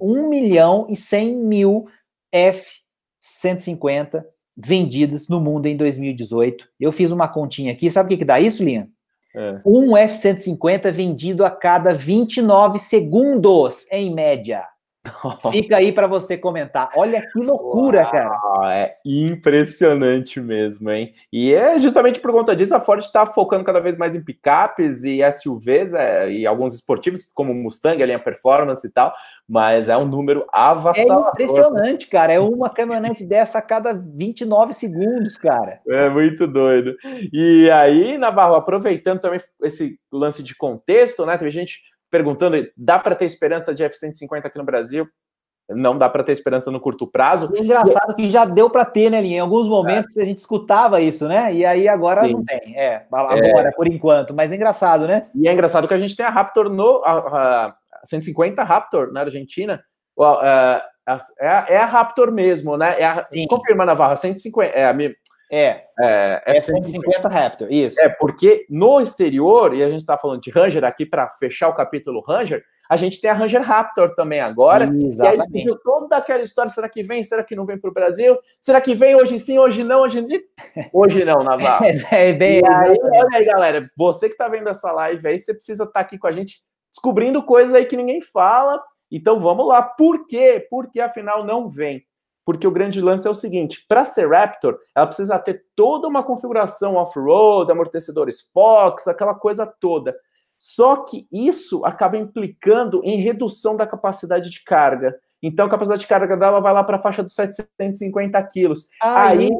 1 milhão e 100 mil F-150 vendidos no mundo em 2018. Eu fiz uma continha aqui, sabe o que, que dá isso, Linha? É. Um F-150 vendido a cada 29 segundos, em média. Fica aí para você comentar. Olha que loucura, Uau, cara. É impressionante mesmo, hein? E é justamente por conta disso a Ford está focando cada vez mais em picapes e SUVs é, e alguns esportivos, como o Mustang, a linha Performance e tal, mas é um número avassalador. É impressionante, cara. É uma caminhonete dessa a cada 29 segundos, cara. É muito doido. E aí, Navarro, aproveitando também esse lance de contexto, né? Teve gente perguntando: dá para ter esperança de F-150 aqui no Brasil? Não dá para ter esperança no curto prazo. É engraçado que já deu para ter, né, Linha? Em alguns momentos é. a gente escutava isso, né? E aí agora Sim. não tem. É, agora, é. por enquanto. Mas é engraçado, né? E é engraçado que a gente tem a Raptor no. A, a 150 Raptor na Argentina. É, é, a Raptor mesmo, né? É a, confirma, Navarra, 150. É a, é, é, é 150 Raptor, isso. É, porque no exterior, e a gente está falando de Ranger aqui para fechar o capítulo Ranger, a gente tem a Ranger Raptor também agora. Exatamente. E aí toda aquela história, será que vem, será que não vem para o Brasil? Será que vem hoje sim, hoje não, hoje não? Hoje não, Navarro. é, bem, e aí, olha aí, galera, você que está vendo essa live aí, você precisa estar tá aqui com a gente descobrindo coisas aí que ninguém fala. Então vamos lá. Por quê? Porque afinal não vem porque o grande lance é o seguinte: para ser Raptor, ela precisa ter toda uma configuração off-road, amortecedores Fox, aquela coisa toda. Só que isso acaba implicando em redução da capacidade de carga. Então, a capacidade de carga dela vai lá para a faixa dos 750 quilos. Aí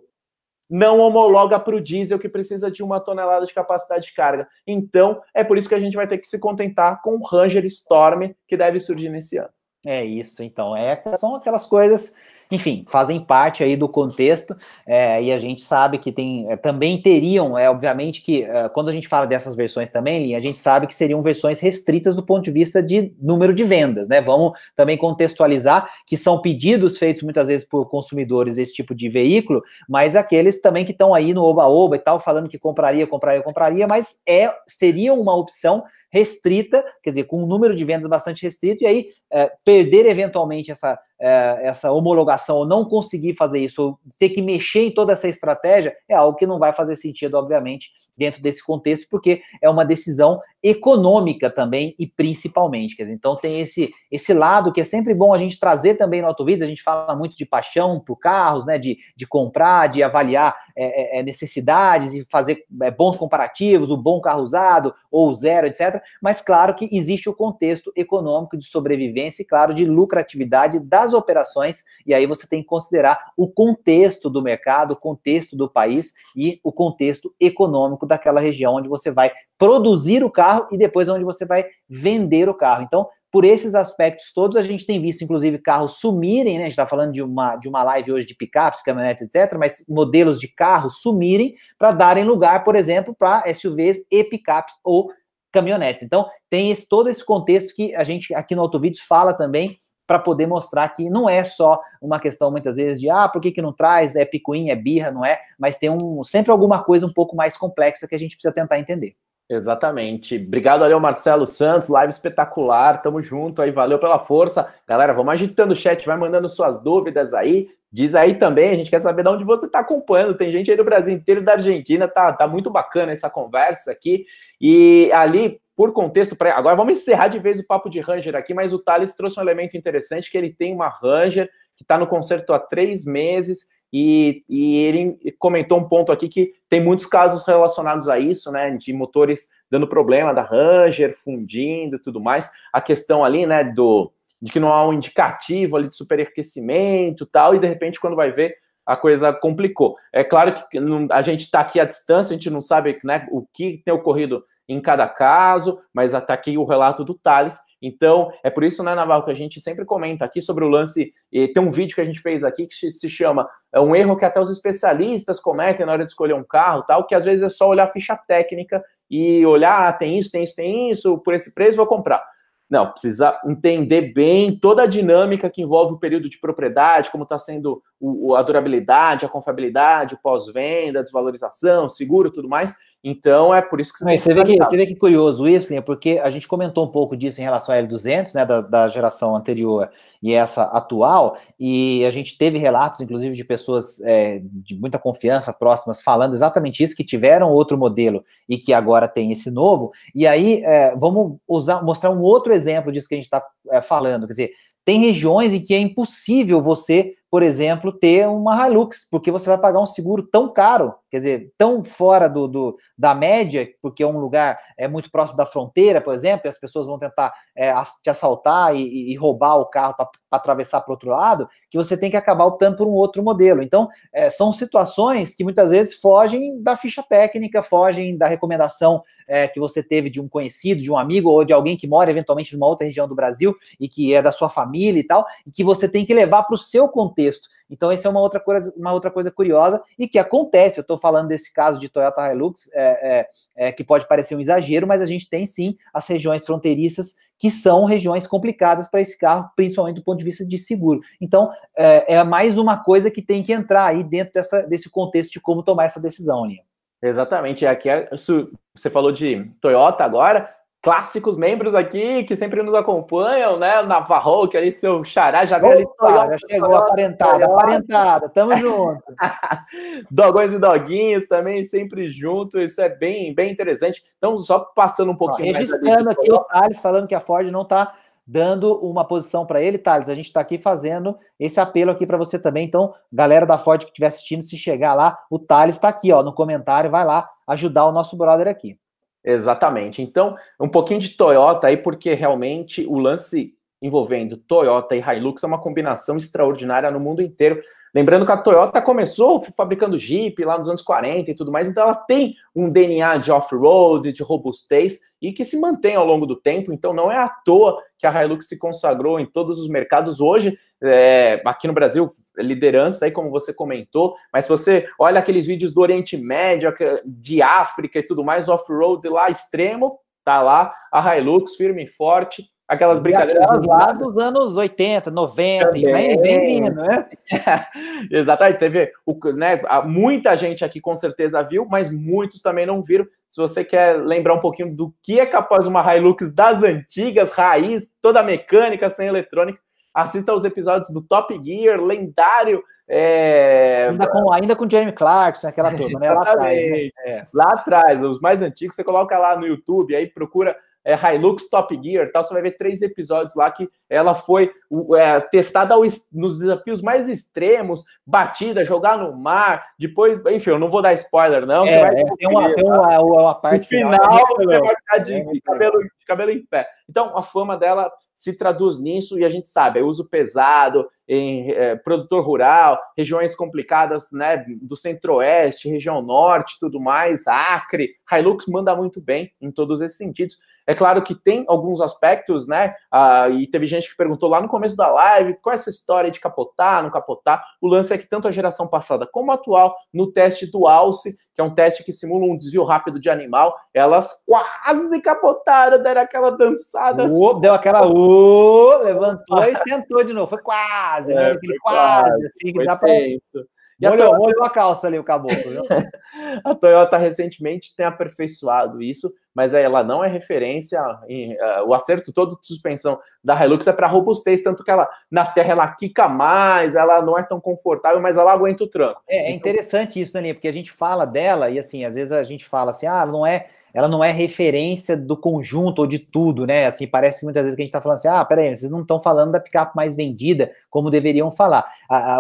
não homologa para o diesel, que precisa de uma tonelada de capacidade de carga. Então, é por isso que a gente vai ter que se contentar com o Ranger Storm, que deve surgir nesse ano. É isso, então. É, são aquelas coisas enfim, fazem parte aí do contexto, é, e a gente sabe que tem, é, também teriam, é, obviamente que é, quando a gente fala dessas versões também, a gente sabe que seriam versões restritas do ponto de vista de número de vendas, né? Vamos também contextualizar que são pedidos feitos muitas vezes por consumidores esse tipo de veículo, mas aqueles também que estão aí no oba-oba e tal, falando que compraria, compraria, compraria, mas é, seria uma opção restrita, quer dizer, com um número de vendas bastante restrito, e aí é, perder eventualmente essa, é, essa homologação ou não conseguir fazer isso, ou ter que mexer em toda essa estratégia, é algo que não vai fazer sentido, obviamente, dentro desse contexto, porque é uma decisão econômica também e principalmente. Dizer, então tem esse, esse lado que é sempre bom a gente trazer também no Autovídeos, a gente fala muito de paixão por carros, né, de, de comprar, de avaliar é, é, é necessidades e fazer é, bons comparativos, o bom carro usado ou zero, etc. Mas claro que existe o contexto econômico de sobrevivência e, claro, de lucratividade operações, e aí você tem que considerar o contexto do mercado, o contexto do país e o contexto econômico daquela região onde você vai produzir o carro e depois onde você vai vender o carro. Então, por esses aspectos todos, a gente tem visto, inclusive, carros sumirem, né? A gente está falando de uma, de uma live hoje de picapes, caminhonetes, etc., mas modelos de carros sumirem para darem lugar, por exemplo, para SUVs e picapes ou caminhonetes. Então, tem esse, todo esse contexto que a gente aqui no Autovídeos fala também para poder mostrar que não é só uma questão muitas vezes de ah, por que, que não traz, é picuinha, é birra, não é, mas tem um, sempre alguma coisa um pouco mais complexa que a gente precisa tentar entender. Exatamente. Obrigado ali ao Marcelo Santos, live espetacular, tamo junto aí, valeu pela força. Galera, vamos agitando o chat, vai mandando suas dúvidas aí, diz aí também, a gente quer saber de onde você está acompanhando, tem gente aí do Brasil inteiro da Argentina, tá, tá muito bacana essa conversa aqui, e ali, por contexto, pra... agora vamos encerrar de vez o papo de Ranger aqui, mas o Thales trouxe um elemento interessante, que ele tem uma Ranger que está no concerto há três meses, e, e, ele comentou um ponto aqui que tem muitos casos relacionados a isso, né, de motores dando problema da Ranger, fundindo e tudo mais. A questão ali, né, do de que não há um indicativo ali de superaquecimento tal, e de repente, quando vai ver, a coisa complicou. É claro que a gente está aqui à distância, a gente não sabe né, o que tem ocorrido em cada caso, mas está aqui o relato do Thales. Então, é por isso, né, Navarro, que a gente sempre comenta aqui sobre o lance. Tem um vídeo que a gente fez aqui que se chama é um erro que até os especialistas cometem na hora de escolher um carro, tal, que às vezes é só olhar a ficha técnica e olhar, ah, tem isso, tem isso, tem isso, por esse preço vou comprar. Não, precisa entender bem toda a dinâmica que envolve o período de propriedade, como está sendo o, a durabilidade, a confiabilidade, pós-venda, desvalorização, seguro, tudo mais. Então é por isso que você, você, vê que, você vê que curioso isso, porque a gente comentou um pouco disso em relação à L200, né, da, da, geração anterior e essa atual, e a gente teve relatos, inclusive, de pessoas é, de muita confiança próximas falando exatamente isso, que tiveram outro modelo e que agora tem esse novo. E aí é, vamos usar, mostrar um outro exemplo disso que a gente está é, falando, quer dizer, tem regiões em que é impossível você por exemplo, ter uma Hilux, porque você vai pagar um seguro tão caro, quer dizer, tão fora do, do da média, porque é um lugar é muito próximo da fronteira, por exemplo, e as pessoas vão tentar é, te assaltar e, e, roubar o carro para atravessar para o outro lado, que você tem que acabar optando por um outro modelo. Então, é, são situações que muitas vezes fogem da ficha técnica, fogem da recomendação é, que você teve de um conhecido, de um amigo ou de alguém que mora eventualmente numa outra região do Brasil e que é da sua família e tal, e que você tem que levar para o seu contexto. Então, essa é uma outra coisa, uma outra coisa curiosa e que acontece. Eu estou falando desse caso de Toyota Hilux, é, é, é, que pode parecer um exagero, mas a gente tem sim as regiões fronteiriças que são regiões complicadas para esse carro, principalmente do ponto de vista de seguro. Então, é, é, mais uma coisa que tem que entrar aí dentro dessa, desse contexto de como tomar essa decisão, Linha. Exatamente. Aqui é, você falou de Toyota agora, clássicos membros aqui que sempre nos acompanham, né? Navarro, que ali seu xará já veio ali. Já chegou, aparentada, aparentada, tamo junto. Dogões e doguinhos também sempre junto, isso é bem, bem interessante. Então, só passando um pouquinho Ó, Registrando aqui o Thales falando que a Ford não está dando uma posição para ele, Thales. A gente está aqui fazendo esse apelo aqui para você também. Então, galera da Ford que estiver assistindo, se chegar lá, o Thales está aqui, ó, no comentário, vai lá ajudar o nosso brother aqui. Exatamente. Então, um pouquinho de Toyota aí, porque realmente o lance envolvendo Toyota e Hilux é uma combinação extraordinária no mundo inteiro. Lembrando que a Toyota começou fabricando Jeep lá nos anos 40 e tudo mais, então ela tem um DNA de off-road, de robustez e que se mantém ao longo do tempo. Então não é à toa que a Hilux se consagrou em todos os mercados hoje, é, aqui no Brasil, liderança aí, como você comentou, mas se você olha aqueles vídeos do Oriente Médio, de África e tudo mais, off-road lá extremo, tá lá a Hilux firme e forte aquelas brincadeiras. Aquelas lá dos anos 80, 90, Também. e vem vindo, né? Exatamente, teve o, né, muita gente aqui com certeza viu, mas muitos também não viram. Se você quer lembrar um pouquinho do que é capaz uma Hilux das antigas, raiz, toda mecânica, sem eletrônica, assista os episódios do Top Gear, lendário. É... Ainda, com, ainda com Jeremy Clarkson, aquela toda, né? Lá atrás, né? É. Lá atrás, os mais antigos, você coloca lá no YouTube, aí procura é, Hilux Top Gear tal, você vai ver três episódios lá que ela foi é, testada nos desafios mais extremos, batida, jogar no mar, depois, enfim, eu não vou dar spoiler, não. É, é, tem, uma, tem uma, uma parte no final, você vai ficar de, de, cabelo, de cabelo em pé. Então, a fama dela se traduz nisso e a gente sabe, é uso pesado em é, produtor rural, regiões complicadas, né, do centro-oeste, região norte, tudo mais, Acre, Hilux manda muito bem em todos esses sentidos. É claro que tem alguns aspectos, né? Ah, e teve gente que perguntou lá no começo da live qual é essa história de capotar, não capotar. O lance é que tanto a geração passada como a atual, no teste do Alce, que é um teste que simula um desvio rápido de animal, elas quase capotaram, deram aquela dançada. Uh, assim. Deu aquela uh, levantou e sentou de novo. Foi quase, é, né? Foi quase, quase, assim, que dá para isso. E molhou, a Toyota... molhou a calça ali, o caboclo. a Toyota recentemente tem aperfeiçoado isso, mas ela não é referência. Em, uh, o acerto todo de suspensão da Hilux é para robustez, tanto que ela na terra ela quica mais, ela não é tão confortável, mas ela aguenta o tranco. É, é então... interessante isso, Dani, porque a gente fala dela e assim, às vezes a gente fala assim, ah, não é ela não é referência do conjunto ou de tudo, né? Assim, parece muitas vezes que a gente está falando assim, ah, peraí, vocês não estão falando da picape mais vendida como deveriam falar.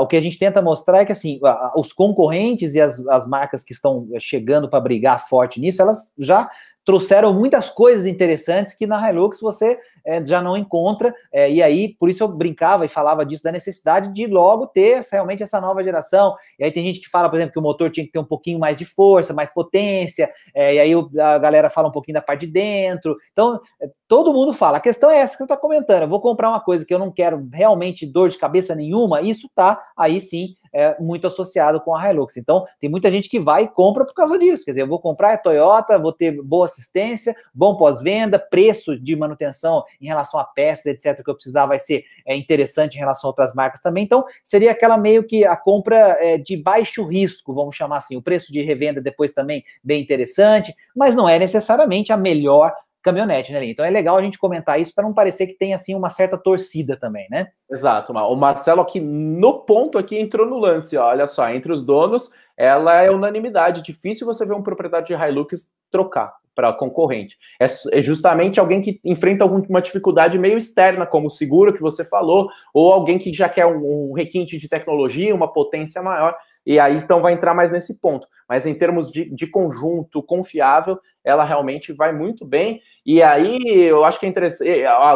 o que a gente tenta mostrar é que, assim, os concorrentes e as, as marcas que estão chegando para brigar forte nisso, elas já trouxeram muitas coisas interessantes que na Hilux você é, já não encontra, é, e aí, por isso eu brincava e falava disso, da necessidade de logo ter realmente essa nova geração, e aí tem gente que fala, por exemplo, que o motor tinha que ter um pouquinho mais de força, mais potência, é, e aí a galera fala um pouquinho da parte de dentro, então, é, todo mundo fala, a questão é essa que você está comentando, eu vou comprar uma coisa que eu não quero realmente dor de cabeça nenhuma, isso tá aí sim é, muito associado com a Hilux. Então, tem muita gente que vai e compra por causa disso. Quer dizer, eu vou comprar a Toyota, vou ter boa assistência, bom pós-venda, preço de manutenção em relação a peças, etc., que eu precisar vai ser é, interessante em relação a outras marcas também. Então, seria aquela meio que a compra é, de baixo risco, vamos chamar assim. O preço de revenda depois também bem interessante, mas não é necessariamente a melhor caminhonete, né, Então é legal a gente comentar isso para não parecer que tem assim uma certa torcida também, né? Exato, o Marcelo aqui no ponto aqui entrou no lance, ó, olha só, entre os donos, ela é unanimidade, difícil você ver um proprietário de Hilux trocar para concorrente. É, é, justamente alguém que enfrenta alguma dificuldade meio externa, como o seguro que você falou, ou alguém que já quer um, um requinte de tecnologia, uma potência maior. E aí, então, vai entrar mais nesse ponto. Mas em termos de, de conjunto confiável, ela realmente vai muito bem. E aí, eu acho que é interessante.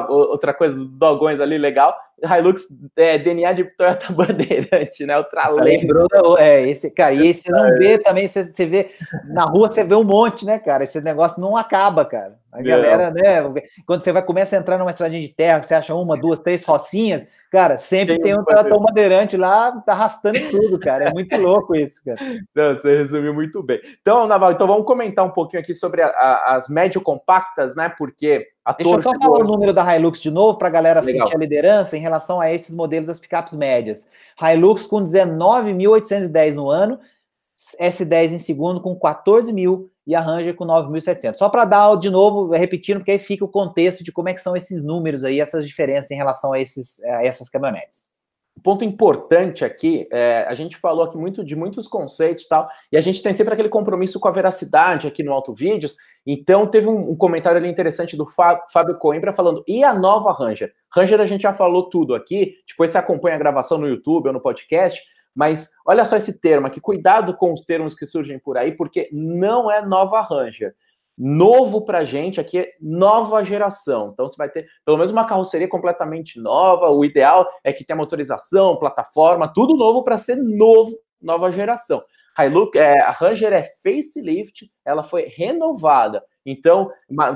Outra coisa do Dogões ali legal: Hilux é, DNA de Toyota Bandeirante, né? O lembrou, é, esse, cara, e esse não vê também, você, você vê, na rua você vê um monte, né, cara? Esse negócio não acaba, cara. A galera, né? Quando você vai começar a entrar numa estradinha de terra, você acha uma, duas, três rocinhas, Cara, sempre tem, tem um trator bandeirante lá, tá arrastando tudo, cara. É muito louco isso, cara. Não, você resumiu muito bem. Então, Naval, então vamos comentar um pouquinho aqui sobre a, a, as médio compactas, né? Porque a Deixa eu só falar o número da Hilux de novo, para a galera Legal. sentir a liderança em relação a esses modelos das picapes médias. Hilux com 19.810 no ano, S10 em segundo com 14 mil e a Ranger com 9.700. Só para dar de novo, repetindo, porque aí fica o contexto de como é que são esses números aí, essas diferenças em relação a, esses, a essas caminhonetes. Ponto importante aqui, é, a gente falou aqui muito de muitos conceitos e tal, e a gente tem sempre aquele compromisso com a veracidade aqui no Auto Vídeos, então teve um, um comentário ali interessante do Fábio Coimbra falando, e a nova Ranger? Ranger a gente já falou tudo aqui, depois você acompanha a gravação no YouTube ou no podcast, mas olha só esse termo aqui, cuidado com os termos que surgem por aí, porque não é nova Ranger. Novo para gente aqui é nova geração. Então você vai ter pelo menos uma carroceria completamente nova. O ideal é que tenha motorização, plataforma, tudo novo para ser novo, nova geração. Hilux, é, a Ranger é facelift, ela foi renovada. Então,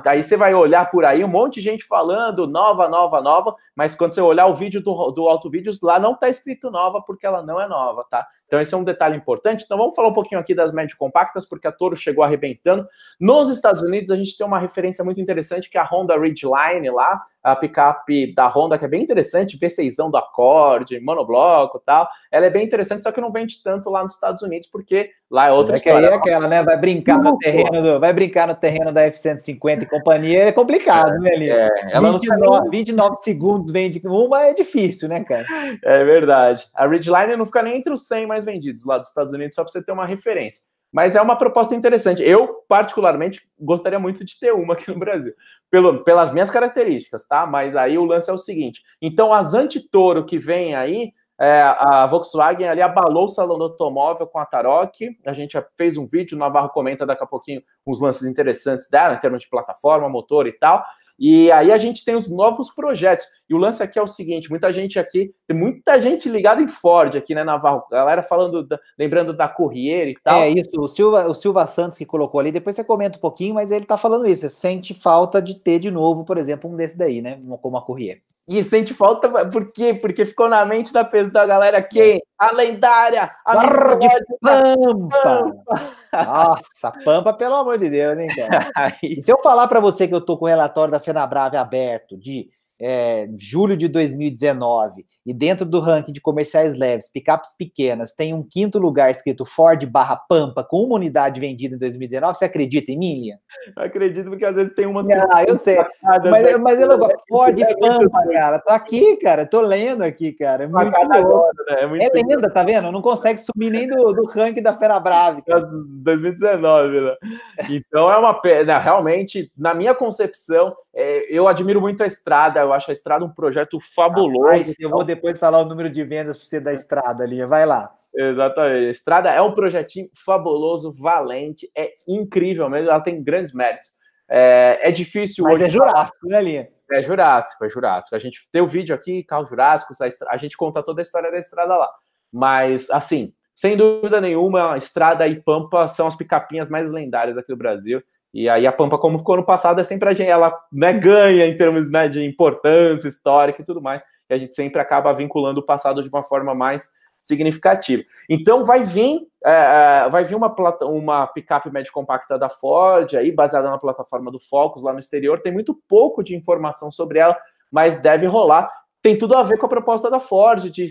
aí você vai olhar por aí um monte de gente falando nova, nova, nova, mas quando você olhar o vídeo do, do Auto Vídeos, lá não está escrito nova, porque ela não é nova, tá? Então, esse é um detalhe importante. Então, vamos falar um pouquinho aqui das médio compactas, porque a Toro chegou arrebentando. Nos Estados Unidos, a gente tem uma referência muito interessante, que é a Honda Ridgeline lá, a picape da Honda, que é bem interessante, V6 do acorde, monobloco e tal. Ela é bem interessante, só que não vende tanto lá nos Estados Unidos, porque lá é outra é história. Que aí é aquela, né? Vai brincar no terreno do, vai brincar no terreno da F-150 e companhia, é complicado, né, ali? É, ela 29, não 29 segundos vende uma, é difícil, né, cara? É verdade. A Ridgeline não fica nem entre os 100 mais vendidos lá dos Estados Unidos, só para você ter uma referência. Mas é uma proposta interessante. Eu, particularmente, gostaria muito de ter uma aqui no Brasil, pelo, pelas minhas características, tá? Mas aí o lance é o seguinte: então, as anti-toro que vem aí, é, a Volkswagen ali abalou o salão do automóvel com a Tarok. A gente fez um vídeo, o Navarro comenta daqui a pouquinho uns lances interessantes dela, em termos de plataforma, motor e tal. E aí a gente tem os novos projetos. E o lance aqui é o seguinte: muita gente aqui, tem muita gente ligada em Ford aqui, né, Navarro? Galera falando, da, lembrando da Corriere e tal. É isso, o Silva, o Silva Santos que colocou ali, depois você comenta um pouquinho, mas ele tá falando isso. Você sente falta de ter de novo, por exemplo, um desse daí, né? Como a Corriere. E sente falta, por quê? Porque ficou na mente da, da galera quem? A lendária, a de Pampa. Nossa, Pampa, pelo amor de Deus, hein, cara? se eu falar para você que eu tô com o relatório da Fenabrave aberto de é, julho de 2019 e dentro do ranking de comerciais leves, picapes pequenas, tem um quinto lugar escrito Ford barra Pampa com uma unidade vendida em 2019, você acredita em mim, Lian? Acredito, porque às vezes tem umas... Ah, eu sei, mas, né? mas eu não Ford é Pampa, cara, tô aqui, cara, tô lendo aqui, cara, é muito agora, né? É, muito é lenda, tá vendo? Não consegue subir nem do, do ranking da Fera Brave. Cara. 2019, né? Então é uma pena, realmente, na minha concepção, é, eu admiro muito a estrada, eu acho a estrada um projeto fabuloso. Rapaz, eu vou depois falar o número de vendas para você da estrada ali, vai lá. Exatamente. Estrada é um projetinho fabuloso, valente, é incrível mesmo, ela tem grandes méritos. É, é difícil. Mas é Jurássico, né, Linha? É Jurássico, é Jurássico. A gente tem o vídeo aqui, carros Jurássicos, a, gente conta toda a história da estrada lá. Mas, assim, sem dúvida nenhuma, a estrada e Pampa são as picapinhas mais lendárias aqui do Brasil. E aí a Pampa, como ficou no passado, é sempre a gente, ela né, ganha em termos né, de importância histórica e tudo mais. E a gente sempre acaba vinculando o passado de uma forma mais significativa. Então vai vir, é, é, vai vir uma, uma picape médio compacta da Ford, aí, baseada na plataforma do Focus lá no exterior. Tem muito pouco de informação sobre ela, mas deve rolar. Tem tudo a ver com a proposta da Ford de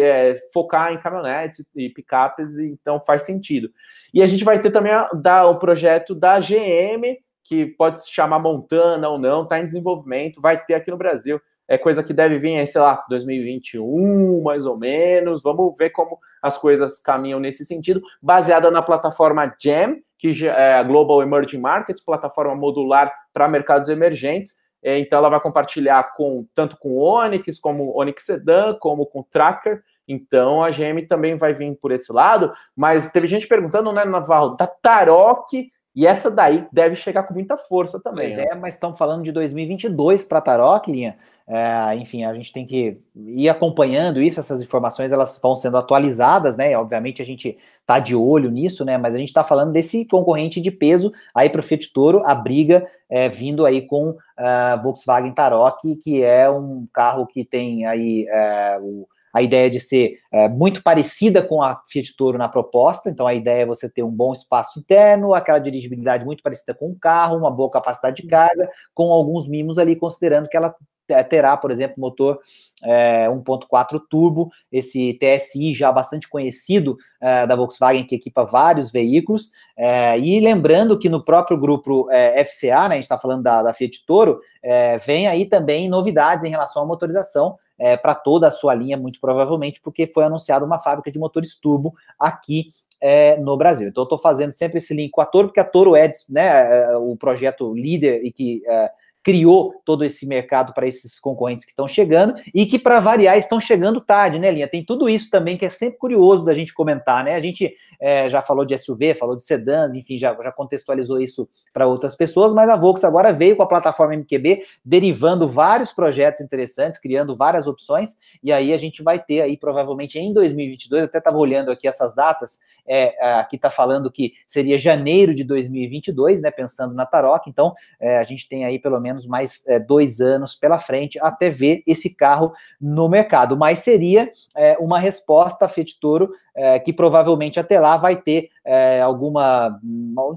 é, focar em caminhonetes e picapes, então faz sentido. E a gente vai ter também a, o projeto da GM, que pode se chamar Montana ou não, está em desenvolvimento, vai ter aqui no Brasil é coisa que deve vir, sei lá, 2021, mais ou menos. Vamos ver como as coisas caminham nesse sentido, baseada na plataforma GEM, que é a Global Emerging Markets, plataforma modular para mercados emergentes. É, então, ela vai compartilhar com tanto com o Onix, como o Onix Sedan, como com o Tracker. Então, a GM também vai vir por esse lado. Mas teve gente perguntando, né, Navarro, da Tarok e essa daí deve chegar com muita força também. Pois né? é, mas estamos falando de 2022 para a Tarok, linha. É, enfim, a gente tem que ir acompanhando isso, essas informações elas vão sendo atualizadas, né? Obviamente a gente está de olho nisso, né? Mas a gente está falando desse concorrente de peso aí para o Fiat Toro, a briga é, vindo aí com a uh, Volkswagen Tarok, que é um carro que tem aí uh, o a ideia de ser é, muito parecida com a Fiat Toro na proposta, então a ideia é você ter um bom espaço interno, aquela dirigibilidade muito parecida com o carro, uma boa capacidade de carga, com alguns mimos ali, considerando que ela é, terá, por exemplo, motor é, 1.4 turbo, esse TSI já bastante conhecido é, da Volkswagen, que equipa vários veículos, é, e lembrando que no próprio grupo é, FCA, né, a gente está falando da, da, Fiat Toro, é, vem aí também novidades em relação à motorização para toda a sua linha, muito provavelmente, porque foi anunciada uma fábrica de motores turbo aqui é, no Brasil. Então, eu estou fazendo sempre esse link com a Toro, porque a Toro é né, o projeto líder e que é, criou todo esse mercado para esses concorrentes que estão chegando e que, para variar, estão chegando tarde, né, Linha? Tem tudo isso também que é sempre curioso da gente comentar, né? A gente é, já falou de SUV, falou de sedãs, enfim, já, já contextualizou isso para outras pessoas, mas a Volks agora veio com a plataforma MQB, derivando vários projetos interessantes, criando várias opções, e aí a gente vai ter aí, provavelmente em 2022, eu até estava olhando aqui essas datas, é, aqui está falando que seria janeiro de 2022, né, pensando na Tarok, então é, a gente tem aí pelo menos menos mais é, dois anos pela frente até ver esse carro no mercado. Mas seria é, uma resposta a Fiat Toro é, que provavelmente até lá vai ter é, alguma,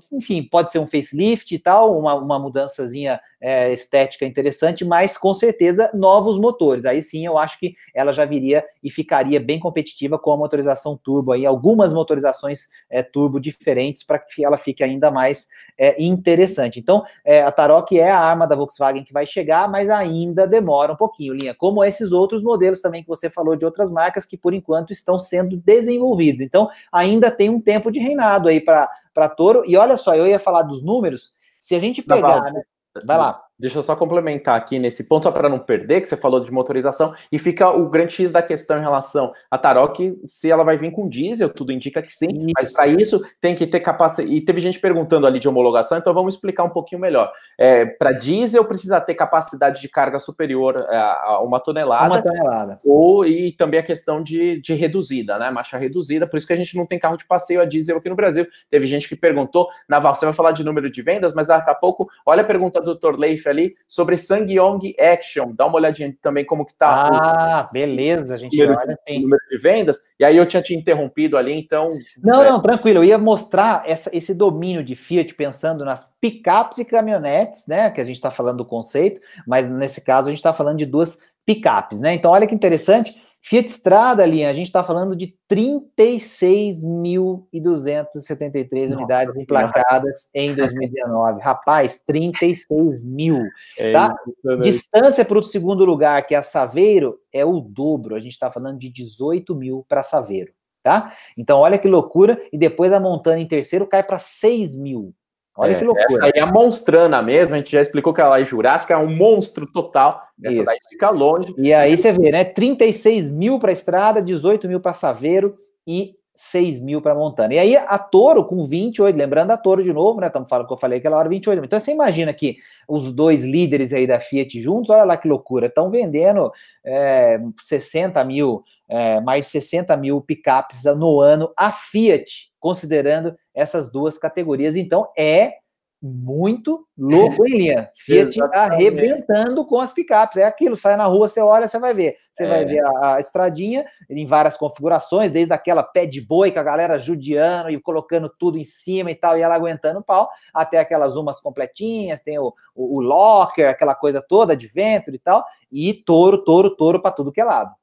enfim, pode ser um facelift e tal, uma, uma mudançazinha é, estética interessante, mas com certeza novos motores. Aí sim eu acho que ela já viria e ficaria bem competitiva com a motorização turbo aí, algumas motorizações é, turbo diferentes para que ela fique ainda mais é, interessante. Então, é, a Tarok é a arma da Volkswagen que vai chegar, mas ainda demora um pouquinho, linha, como esses outros modelos também que você falou de outras marcas que por enquanto estão sendo desenvolvidos. Então, ainda tem um tempo de reinado aí para Toro. E olha só, eu ia falar dos números. Se a gente pegar, né? Vai lá. Deixa eu só complementar aqui nesse ponto, só para não perder, que você falou de motorização, e fica o grande X da questão em relação à Tarok, se ela vai vir com diesel, tudo indica que sim, isso. mas para isso tem que ter capacidade. E teve gente perguntando ali de homologação, então vamos explicar um pouquinho melhor. É, para diesel, precisa ter capacidade de carga superior a, uma tonelada. Uma tonelada. Ou, e também a questão de, de reduzida, né? Marcha reduzida, por isso que a gente não tem carro de passeio a diesel aqui no Brasil. Teve gente que perguntou, Naval, você vai falar de número de vendas, mas daqui a pouco, olha a pergunta do Dr. Leif ali sobre Sangyong Action. Dá uma olhadinha também como que tá. Ah, o, beleza, a gente número, olha assim. número de vendas. E aí eu tinha te interrompido ali, então. Não, é... não, tranquilo. Eu ia mostrar essa, esse domínio de Fiat pensando nas picapes e caminhonetes, né? Que a gente está falando do conceito, mas nesse caso a gente está falando de duas picapes, né? Então, olha que interessante. Fiat Strada, ali, a gente está falando de 36.273 unidades emplacadas em 2019. Rapaz, 36 mil. É tá? Distância para o segundo lugar, que é a Saveiro, é o dobro. A gente está falando de 18 mil para Saveiro. Tá? Então, olha que loucura. E depois a Montana em terceiro cai para 6 mil. Olha é, que loucura. Essa aí é a monstrana mesmo, a gente já explicou que ela é jurássica, é um monstro total. Essa Isso. daí fica longe. E aí você vê, né? 36 mil para a estrada, 18 mil para Saveiro e 6 mil para Montana. E aí a Toro com 28, lembrando a Toro de novo, né? Estamos falando que eu falei aquela hora 28. Então você imagina que os dois líderes aí da Fiat juntos, olha lá que loucura, estão vendendo é, 60 mil, é, mais 60 mil picapes no ano a Fiat, considerando essas duas categorias. Então é muito louco em linha. Fiat arrebentando com as picapes. É aquilo, sai na rua, você olha, você vai ver. Você é. vai ver a, a, estradinha em várias configurações, desde aquela pé de boi com a galera judiando e colocando tudo em cima e tal, e ela aguentando o pau, até aquelas umas completinhas, tem o, o, o locker, aquela coisa toda de vento e tal, e touro, touro, touro para tudo que é lado.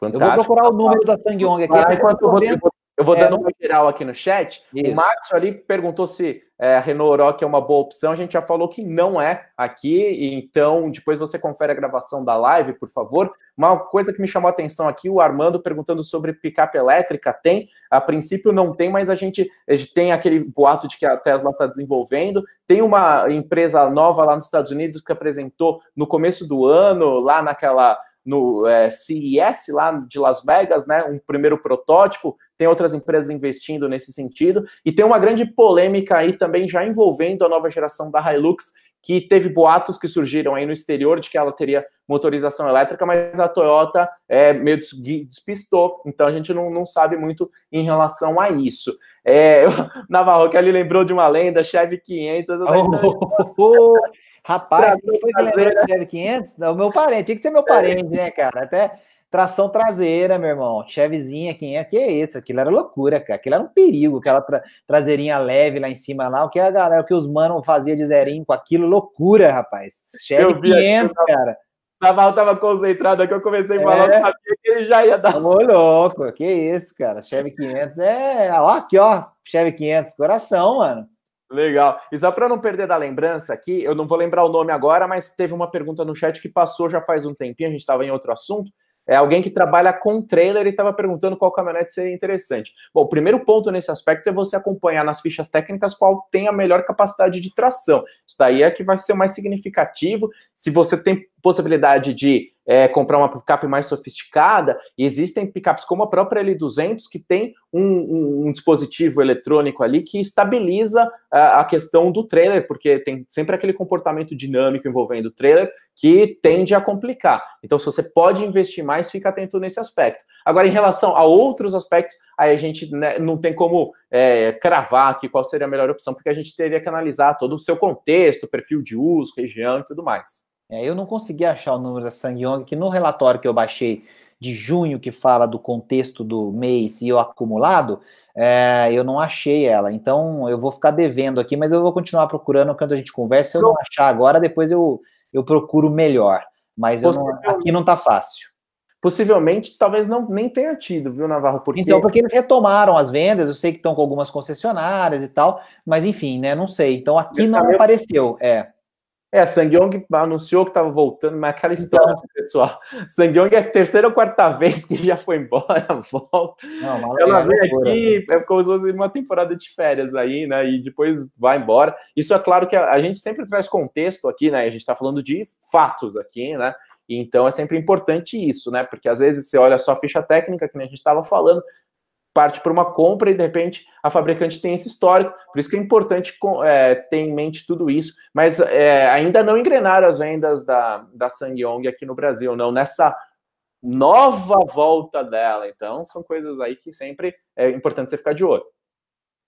Fantástico. Eu vou procurar o número da Sangyong aqui. Ah, enquanto eu vou é. dando uma geral aqui no chat. Isso. O Max ali perguntou se é, a Renault Oroch é uma boa opção. A gente já falou que não é aqui, então depois você confere a gravação da live, por favor. Uma coisa que me chamou a atenção aqui, o Armando perguntando sobre picape elétrica. Tem, a princípio não tem, mas a gente, a gente tem aquele boato de que a Tesla está desenvolvendo. Tem uma empresa nova lá nos Estados Unidos que apresentou no começo do ano, lá naquela no é, CES lá de Las Vegas, né? Um primeiro protótipo. Tem outras empresas investindo nesse sentido e tem uma grande polêmica aí também já envolvendo a nova geração da Hilux, que teve boatos que surgiram aí no exterior de que ela teria motorização elétrica, mas a Toyota é, meio despistou, então a gente não, não sabe muito em relação a isso. É, eu, Navarro, que ali lembrou de uma lenda, Chevy 500. Oh, oh, oh, rapaz, quem foi que lembrou Chevy 500? Não, meu parente, tinha que ser meu parente, né, cara? Até tração traseira, meu irmão, Chevyzinha 500, que é isso? Aquilo era loucura, cara, aquilo era um perigo, aquela tra traseirinha leve lá em cima lá, o que a galera, o que os manos fazia de zerinho com aquilo, loucura, rapaz. Chevy 500, cara. Naval tava concentrado aqui, eu comecei a falar, é. sabia que ele já ia dar. Ô, louco, que isso, cara. Chevy 500 é. Ó, aqui, ó. Chevy 500, coração, mano. Legal. E só para não perder da lembrança aqui, eu não vou lembrar o nome agora, mas teve uma pergunta no chat que passou já faz um tempinho, a gente estava em outro assunto. É alguém que trabalha com trailer e estava perguntando qual caminhonete seria interessante. Bom, o primeiro ponto nesse aspecto é você acompanhar nas fichas técnicas qual tem a melhor capacidade de tração. Isso daí é que vai ser mais significativo. Se você tem possibilidade de é, comprar uma picape mais sofisticada, e existem picapes como a própria L200 que tem um, um, um dispositivo eletrônico ali que estabiliza a, a, questão do trailer, porque tem sempre aquele comportamento dinâmico envolvendo o trailer que tende a complicar. Então, se você pode investir mais, fica atento nesse aspecto. Agora, em relação a outros aspectos, aí a gente né, não tem como é, cravar aqui qual seria a melhor opção, porque a gente teria que analisar todo o seu contexto, perfil de uso, região e tudo mais. É, eu não consegui achar o número da Sangyong, que no relatório que eu baixei de junho, que fala do contexto do mês e o acumulado, é, eu não achei ela. Então, eu vou ficar devendo aqui, mas eu vou continuar procurando quando a gente conversa. Se eu não achar agora, depois eu, eu procuro melhor. Mas não, aqui não está fácil. Possivelmente, talvez não nem tenha tido, viu, Navarro? Porque... Então, porque eles retomaram as vendas, eu sei que estão com algumas concessionárias e tal, mas enfim, né? Não sei. Então, aqui não apareceu. É. É, a Sangyong anunciou que estava voltando, mas aquela história, então, pessoal. Sangyong é a terceira ou quarta vez que já foi embora, volta. Não, Ela é vem aqui, é como se fosse uma temporada de férias aí, né? E depois vai embora. Isso é claro que a, a gente sempre traz contexto aqui, né? A gente está falando de fatos aqui, né? Então é sempre importante isso, né? Porque às vezes você olha só a ficha técnica, que a gente estava falando, parte para uma compra e de repente a fabricante tem esse histórico. Por isso que é importante é, ter em mente tudo isso. Mas é, ainda não engrenaram as vendas da, da Sangyong aqui no Brasil, não nessa nova volta dela. Então são coisas aí que sempre é importante você ficar de olho.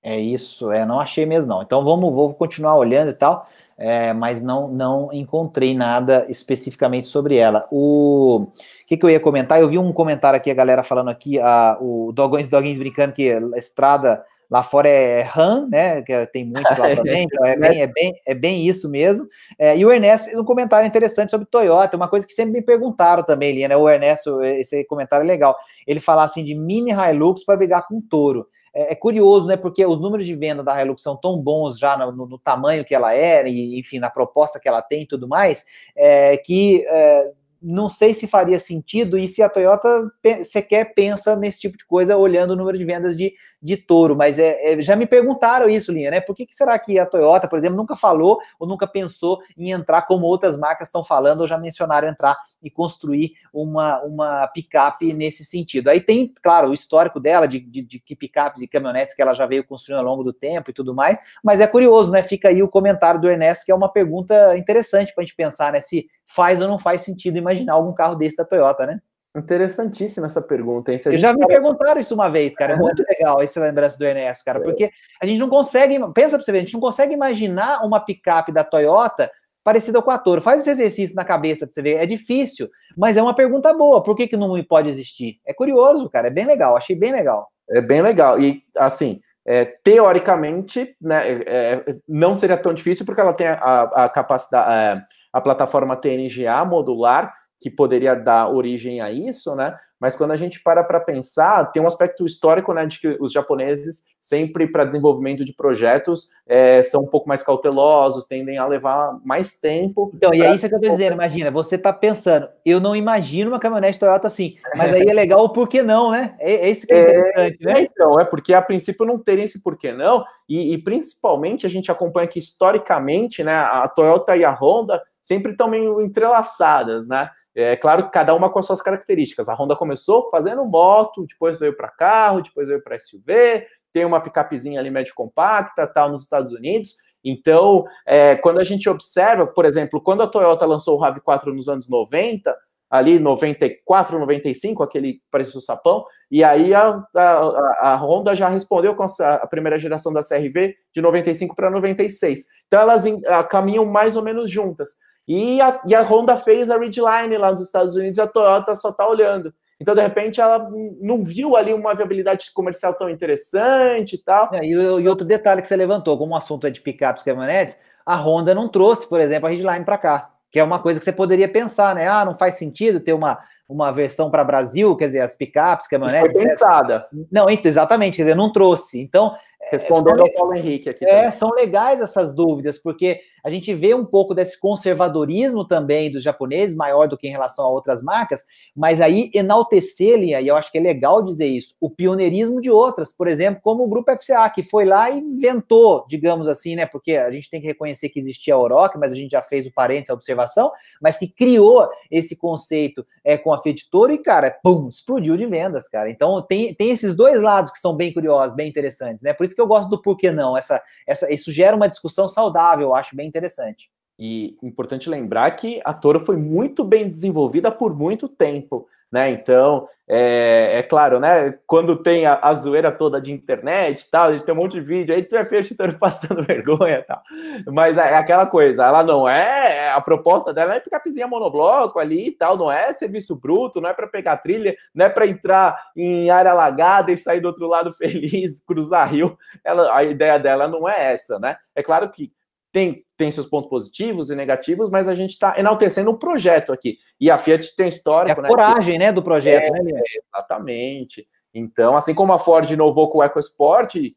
É isso, é, não achei mesmo não. Então vamos, vou continuar olhando e tal, é, mas não não encontrei nada especificamente sobre ela. O que, que eu ia comentar? Eu vi um comentário aqui, a galera falando aqui, a, o Dogões Doguins brincando que a estrada lá fora é RAM, né? Que tem muito lá também, então é bem, é bem, é bem isso mesmo. É, e o Ernesto fez um comentário interessante sobre Toyota, uma coisa que sempre me perguntaram também, Lia, né? O Ernesto, esse comentário é legal. Ele fala assim de mini Hilux para brigar com touro é, é, curioso, né? Porque os números de venda da Hilux são tão bons já no, no, tamanho que ela é, e enfim, na proposta que ela tem e tudo mais, é, que é, não sei se faria sentido e se a Toyota sequer pensa nesse tipo de coisa olhando o número de vendas de, de touro, mas é, é, já me perguntaram isso, Linha, né? Por que, que, será que a Toyota, por exemplo, nunca falou ou nunca pensou em entrar como outras marcas estão falando ou já mencionaram entrar e construir uma, uma picape nesse sentido? Aí tem, claro, o histórico dela de, de, de picapes e caminhonetes que ela já veio construindo ao longo do tempo e tudo mais, mas é curioso, né? Fica aí o comentário do Ernesto, que é uma pergunta interessante para a gente pensar, né? Se faz ou não faz sentido imaginar algum carro desse da Toyota, né? Interessantíssima essa pergunta, hein? Se já me perguntaram isso uma vez, cara. É muito legal essa lembrança do Ernesto, cara, porque a gente não consegue. Pensa pra você ver, a gente não consegue imaginar uma picape da Toyota parecida com a Toro. Faz esse exercício na cabeça pra você ver. É difícil, mas é uma pergunta boa. Por que, que não pode existir? É curioso, cara. É bem legal. Achei bem legal. É bem legal. E, assim, é, teoricamente, né, é, é não seria tão difícil porque ela tem a, a capacidade, é, a plataforma TNGA modular que poderia dar origem a isso, né? Mas quando a gente para para pensar, tem um aspecto histórico, né, de que os japoneses sempre para desenvolvimento de projetos é, são um pouco mais cautelosos, tendem a levar mais tempo. Então, e é isso que eu estou dizendo. Imagina, você está pensando, eu não imagino uma caminhonete Toyota assim, mas aí é legal o porquê não, né? É, é isso que é, é interessante, né? É, então, é porque a princípio não teria esse porquê não, e, e principalmente a gente acompanha que historicamente, né, a Toyota e a Honda sempre estão meio entrelaçadas, né? É claro que cada uma com as suas características. A Honda começou fazendo moto, depois veio para carro, depois veio para SUV, tem uma picapezinha ali médio compacta, tal, nos Estados Unidos. Então, é, quando a gente observa, por exemplo, quando a Toyota lançou o RAV4 nos anos 90, ali 94, 95, aquele preço do sapão, e aí a, a, a Honda já respondeu com a, a, primeira geração da CRV de 95 para 96. Então elas a, caminham mais ou menos juntas. E a, e a Honda fez a Ridgeline lá nos Estados Unidos, a Toyota só está olhando. Então, de repente, ela não viu ali uma viabilidade comercial tão interessante e tal. É, e, e, outro detalhe que você levantou, como o assunto é de picapes e caminhonetes, a Honda não trouxe, por exemplo, a Ridgeline para cá, que é uma coisa que você poderia pensar, né? Ah, não faz sentido ter uma, uma versão para Brasil, quer dizer, as picapes, caminhonetes. Foi pensada. Não, exatamente, quer dizer, não trouxe. Então, Respondendo ao Paulo Henrique aqui. É, também. são legais essas dúvidas, porque a gente vê um pouco desse conservadorismo também dos japoneses, maior do que em relação a outras marcas, mas aí enaltecerem, e eu acho que é legal dizer isso, o pioneirismo de outras, por exemplo, como o Grupo FCA, que foi lá e inventou, digamos assim, né, porque a gente tem que reconhecer que existia a Oroc, mas a gente já fez o parênteses, a observação, mas que criou esse conceito é, com a Fiat Toro e, cara, pum, explodiu de vendas, cara. Então, tem, tem esses dois lados que são bem curiosos, bem interessantes, né, por isso que eu gosto do porquê não, essa, essa, isso gera uma discussão saudável, eu acho bem interessante. E importante lembrar que a Toro foi muito bem desenvolvida por muito tempo, né? Então, é, é claro, né? Quando tem a, a, zoeira toda de internet e tal, a gente tem um monte de vídeo, aí tu é feio Toro passando vergonha e tal. Mas é, é aquela coisa, ela não é, a proposta dela é picapezinha monobloco ali e tal, não é serviço bruto, não é para pegar trilha, não é para entrar em área alagada e sair do outro lado feliz, cruzar rio. Ela, a ideia dela não é essa, né? É claro que tem, tem seus pontos positivos e negativos, mas a gente está enaltecendo um projeto aqui. E a Fiat tem histórico, é a né? coragem, né, do projeto, é, né, Exatamente. Então, assim como a Ford inovou com o EcoSport e,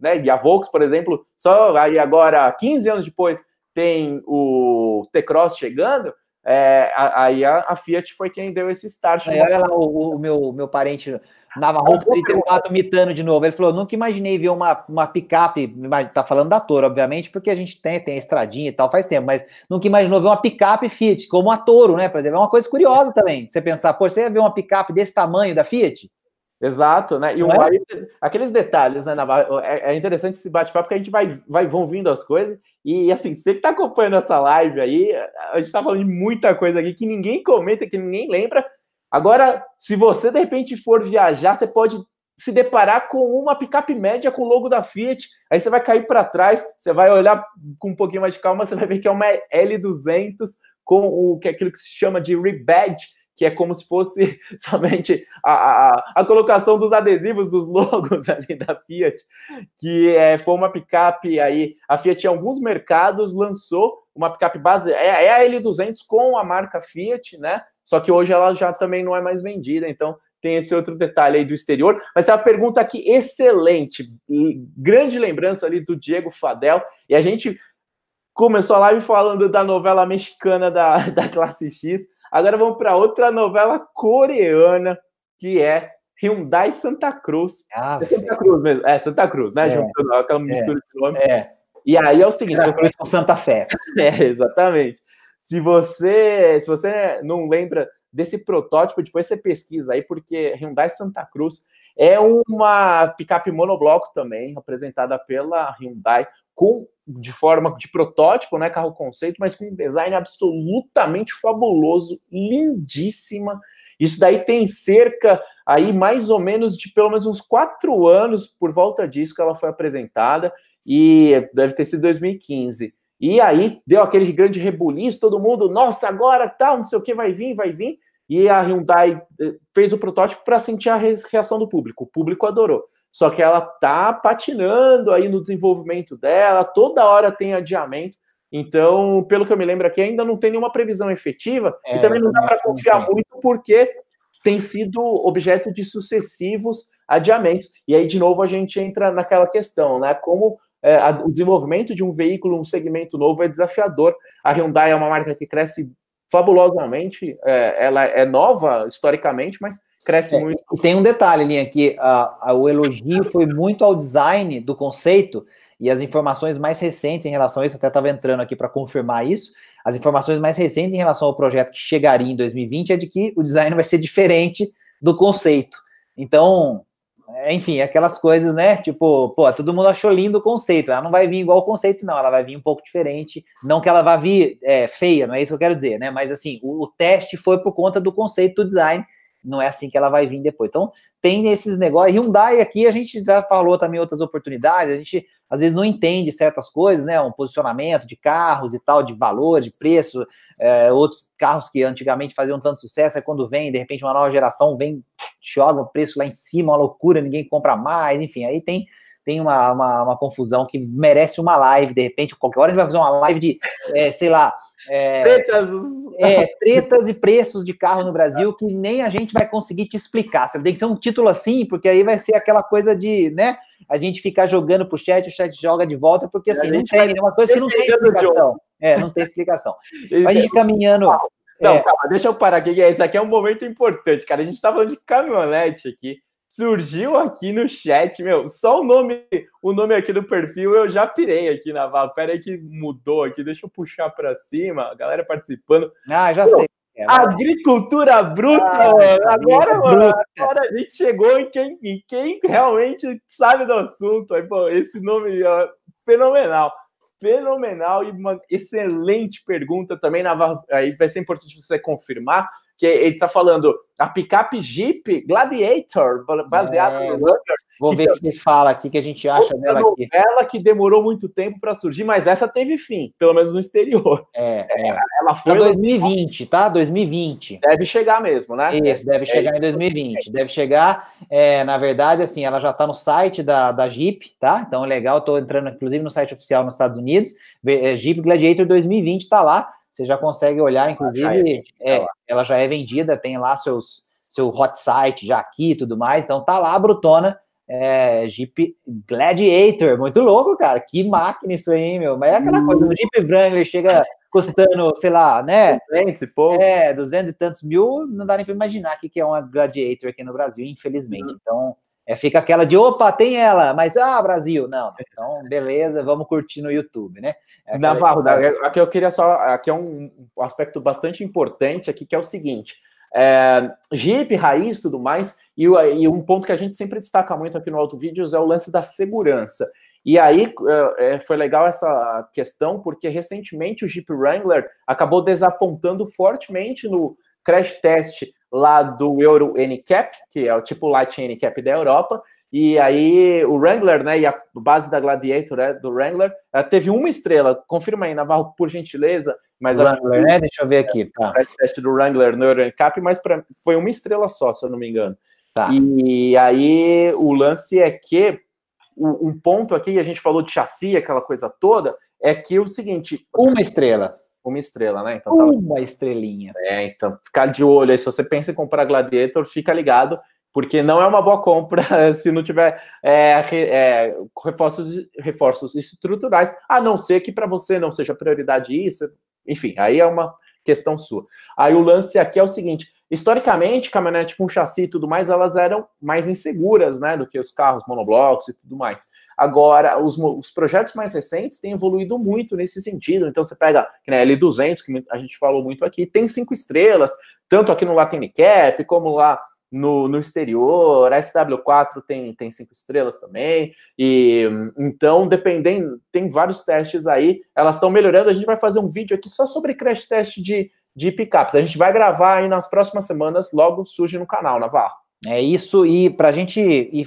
né, e a Volks, por exemplo, só aí agora, 15 anos depois, tem o T-Cross chegando, é, aí a, a, Fiat foi quem deu esse start. Aí, olha lá o, o, meu, meu parente Navarro 34 mitando de novo. Ele falou: nunca imaginei ver uma, uma picape. Tá falando da Toro, obviamente, porque a gente tem, tem a estradinha e tal faz tempo, mas nunca imaginou ver uma picape Fiat, como a Toro, né? Por exemplo, é uma coisa curiosa também. Você pensar, pô, você ia ver uma picape desse tamanho da Fiat? Exato, né? E um, é? aqueles detalhes, né, Navarro? É, é interessante esse bate-papo, porque a gente vai, vai vão vindo as coisas. E assim, você que tá acompanhando essa live aí, a gente tá falando de muita coisa aqui que ninguém comenta, que ninguém lembra. Agora, se você de repente for viajar, você pode se deparar com uma picape média com o logo da Fiat. Aí você vai cair para trás, você vai olhar com um pouquinho mais de calma, você vai ver que é uma L200 com o que é aquilo que se chama de rebadge, que é como se fosse somente a, a, a, colocação dos adesivos dos logos ali da Fiat, que é, foi uma picape aí. A Fiat, em alguns mercados, lançou uma picape base, é, é a L200 com a marca Fiat, né? Só que hoje ela já também não é mais vendida, então tem esse outro detalhe aí do exterior. Mas tem uma pergunta aqui excelente, grande lembrança ali do Diego Fadel, e a gente começou a live falando da novela mexicana da, da classe X. Agora vamos para outra novela coreana, que é Hyundai Santa Cruz. Ah, é Santa Cruz mesmo, é Santa Cruz, né? É, Juntando aquela mistura é, de nomes. É. E aí é o seguinte. Santa Cruz com Santa Fé. É, exatamente. Se você, se você não lembra desse protótipo, depois você pesquisa aí, porque Hyundai Santa Cruz é uma picape monobloco também, apresentada pela Hyundai, com de forma de protótipo, né, carro conceito, mas com um design absolutamente fabuloso, lindíssima. Isso daí tem cerca aí mais ou menos de pelo menos uns quatro anos por volta disso que ela foi apresentada e deve ter sido 2015. E aí deu aquele grande rebuliço, todo mundo, nossa, agora tal, não sei o que, vai vir, vai vir. E a Hyundai eh, fez o protótipo para sentir a reação do público. O público adorou. Só que ela tá patinando aí no desenvolvimento dela, toda hora tem adiamento. Então, pelo que eu me lembro aqui, ainda não tem nenhuma previsão efetiva é, e também não dá para confiar muito porque tem sido objeto de sucessivos adiamentos. E aí, de novo, a gente entra naquela questão, né? Como é, a, o desenvolvimento de um veículo, um segmento novo é desafiador. A Hyundai é uma marca que cresce fabulosamente, é, ela é nova historicamente, mas cresce é, muito. E tem um detalhe, Linha, que a, a, o elogio foi muito ao design do conceito e as informações mais recentes em relação a isso, até estava entrando aqui para confirmar isso, as informações mais recentes em relação ao projeto que chegaria em 2020 é de que o design vai ser diferente do conceito. Então, enfim, aquelas coisas, né? Tipo, pô, todo mundo achou lindo o conceito. Ela não vai vir igual o conceito, não. Ela vai vir um pouco diferente. Não que ela vá vir é, feia, não é isso que eu quero dizer, né? Mas assim, o, o, teste foi por conta do conceito do design. Não é assim que ela vai vir depois. Então, tem esses negócios. Hyundai aqui, a gente já falou também outras oportunidades. A gente às vezes não entende certas coisas, né? Um posicionamento de carros e tal, de valor, de preço. É, outros carros que antigamente faziam tanto sucesso, é quando vem, de repente, uma nova geração vem, joga o preço lá em cima, uma loucura, ninguém compra mais, enfim, aí tem tem uma, uma, uma, confusão que merece uma live, de repente, qualquer hora a gente vai fazer uma live de, é, sei lá, é, tretas. É, tretas e preços de carro no Brasil que nem a gente vai conseguir te explicar. Você tem que ser um título assim, porque aí vai ser aquela coisa de, né, a gente ficar jogando pro chat, o chat joga de volta, porque assim, não tem, é uma coisa que não tem explicação. É, não tem explicação. a gente caminhando... Não, é. calma, deixa eu parar aqui, esse aqui é um momento importante, cara. A gente tá falando de caminhonete aqui surgiu aqui no chat, meu, só o nome, o nome aqui do perfil eu já pirei aqui na Val. Pera aí que mudou aqui, deixa eu puxar para cima, a galera participando. Ah, já sei. É, agricultura bruta, ah, mano. Agora, mano, agora a gente chegou em quem, em quem realmente sabe do assunto. Aí, pô, esse nome é fenomenal. Fenomenal e uma excelente pergunta também. Na, aí vai ser importante você confirmar que ele está falando a picape Jeep Gladiator, baseado é, no Wrangler. Vou ver o que ele fala aqui, que a gente acha dela aqui. Ela que demorou muito tempo para surgir, mas essa teve fim, pelo menos no exterior. É, é. ela foi... 2020, tá? 2020. Deve chegar mesmo, né? Isso, deve chegar é, em 2020. Deve chegar, é, na verdade, assim, ela já está no site da, da Jeep, tá? Então, legal, estou entrando, inclusive, no site oficial nos Estados Unidos. É, Jeep Gladiator 2020 está lá você já consegue olhar, inclusive, já é é, ela já é vendida, tem lá seus, seu hot site já aqui e tudo mais, então tá lá a Brutona, é, Jeep Gladiator, muito louco, cara, que máquina isso aí, meu, mas é aquela hum. coisa, o Jeep Wrangler chega custando, sei lá, né, 200 e pouco. É, 200 e tantos mil, não dá nem para imaginar o que é uma Gladiator aqui no Brasil, infelizmente, hum. então... É, fica aquela de, opa, tem ela, mas, ah, Brasil, não. Então, beleza, vamos curtir no YouTube, né? É Navarro, aqui eu queria só, aqui é um aspecto bastante importante aqui, que é o seguinte, é, Jeep, raiz tudo mais, e, e, um ponto que a gente sempre destaca muito aqui no Auto Vídeos é o lance da segurança. E aí é, é foi legal essa questão, porque recentemente o Jeep Wrangler acabou desapontando fortemente no crash test lá do Euro NCAP, que é o tipo Light NCAP da Europa, e aí o Wrangler, né, e a base da Gladiator né, do Wrangler, ela teve uma estrela. Confirma aí, Navarro, por gentileza. Mas Wrangler, né? Deixa eu ver aqui. Tá. O teste do Wrangler no Euro NCAP, mas pra, foi uma estrela só, se eu não me engano. Tá. E aí o lance é que um ponto aqui, a gente falou de chassi, aquela coisa toda, é que o seguinte. Uma estrela uma estrela, né? Então, uma estrelinha. É, então, ficar de olho aí. Se você pensa em comprar Gladiator, fica ligado, porque não é uma boa compra se não tiver é, é, reforços, reforços estruturais, a não ser que para você não seja prioridade isso. Enfim, aí é uma questão sua. Aí o lance aqui é o seguinte: historicamente, caminhonete com chassi e tudo mais, elas eram mais inseguras, né, do que os carros monoblocos e tudo mais. Agora, os, os projetos mais recentes têm evoluído muito nesse sentido. Então, você pega né, L200, que a gente falou muito aqui, tem cinco estrelas, tanto aqui no Latin Cap, como lá no, no exterior, a SW4 tem, tem cinco estrelas também, e então, dependendo, tem vários testes aí, elas estão melhorando, a gente vai fazer um vídeo aqui só sobre crash test de, de picapes. A gente vai gravar aí nas próximas semanas, logo surge no canal, Navarro. É isso, e para a gente ir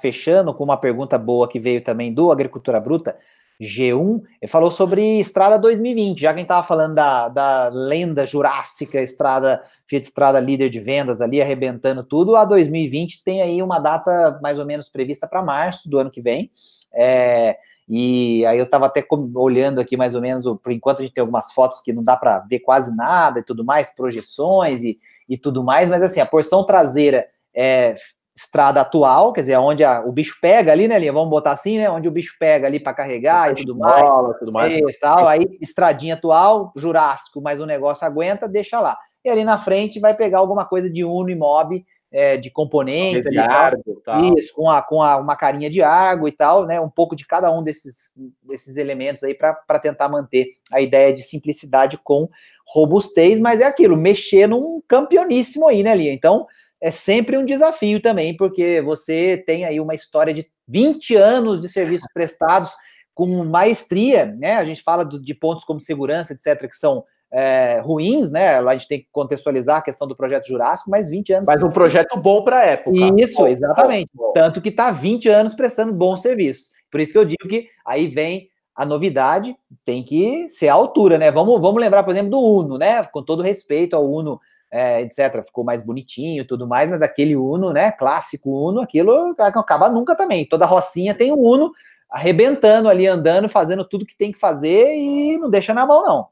fechando com uma pergunta boa que veio também do Agricultura Bruta, G1, ele falou sobre Estrada 2020, já que a gente estava falando da, da lenda jurássica, Estrada, Fiat Estrada líder de vendas ali, arrebentando tudo, a 2020 tem aí uma data mais ou menos prevista para março do ano que vem, é, e aí eu estava até olhando aqui mais ou menos, por enquanto a gente tem algumas fotos que não dá para ver quase nada e tudo mais, projeções e, e tudo mais, mas assim, a porção traseira é, estrada atual, quer dizer, onde a, o bicho pega ali, né, Linha? Vamos botar assim, né? Onde o bicho pega ali para carregar e tudo mais. Bola, tudo mais. Isso, tal. Aí, estradinha atual, Jurássico, mas o negócio aguenta, deixa lá. E ali na frente vai pegar alguma coisa de Uno e Mob, é, de componentes. De argo, tal. Isso, com, a, com a, uma carinha de argo e tal, né? Um pouco de cada um desses, desses elementos aí para tentar manter a ideia de simplicidade com robustez, mas é aquilo, mexer num campeoníssimo aí, né, Lia? Então, é sempre um desafio também, porque você tem aí uma história de 20 anos de serviços prestados com maestria, né? A gente fala do, de pontos como segurança, etc., que são é, ruins, né? A gente tem que contextualizar a questão do projeto Jurássico, mas 20 anos. Mas um projeto bom para a época. Isso, exatamente. Bom, bom. Tanto que está 20 anos prestando bons serviços. Por isso que eu digo que aí vem a novidade, tem que ser a altura, né? Vamos, vamos lembrar, por exemplo, do Uno, né? Com todo respeito ao Uno é, etc. Ficou mais bonitinho tudo mais, mas aquele Uno, né? Clássico Uno, aquilo acaba nunca também. Toda rocinha tem um Uno arrebentando ali, andando, fazendo tudo que tem que fazer e não deixa na mão, não.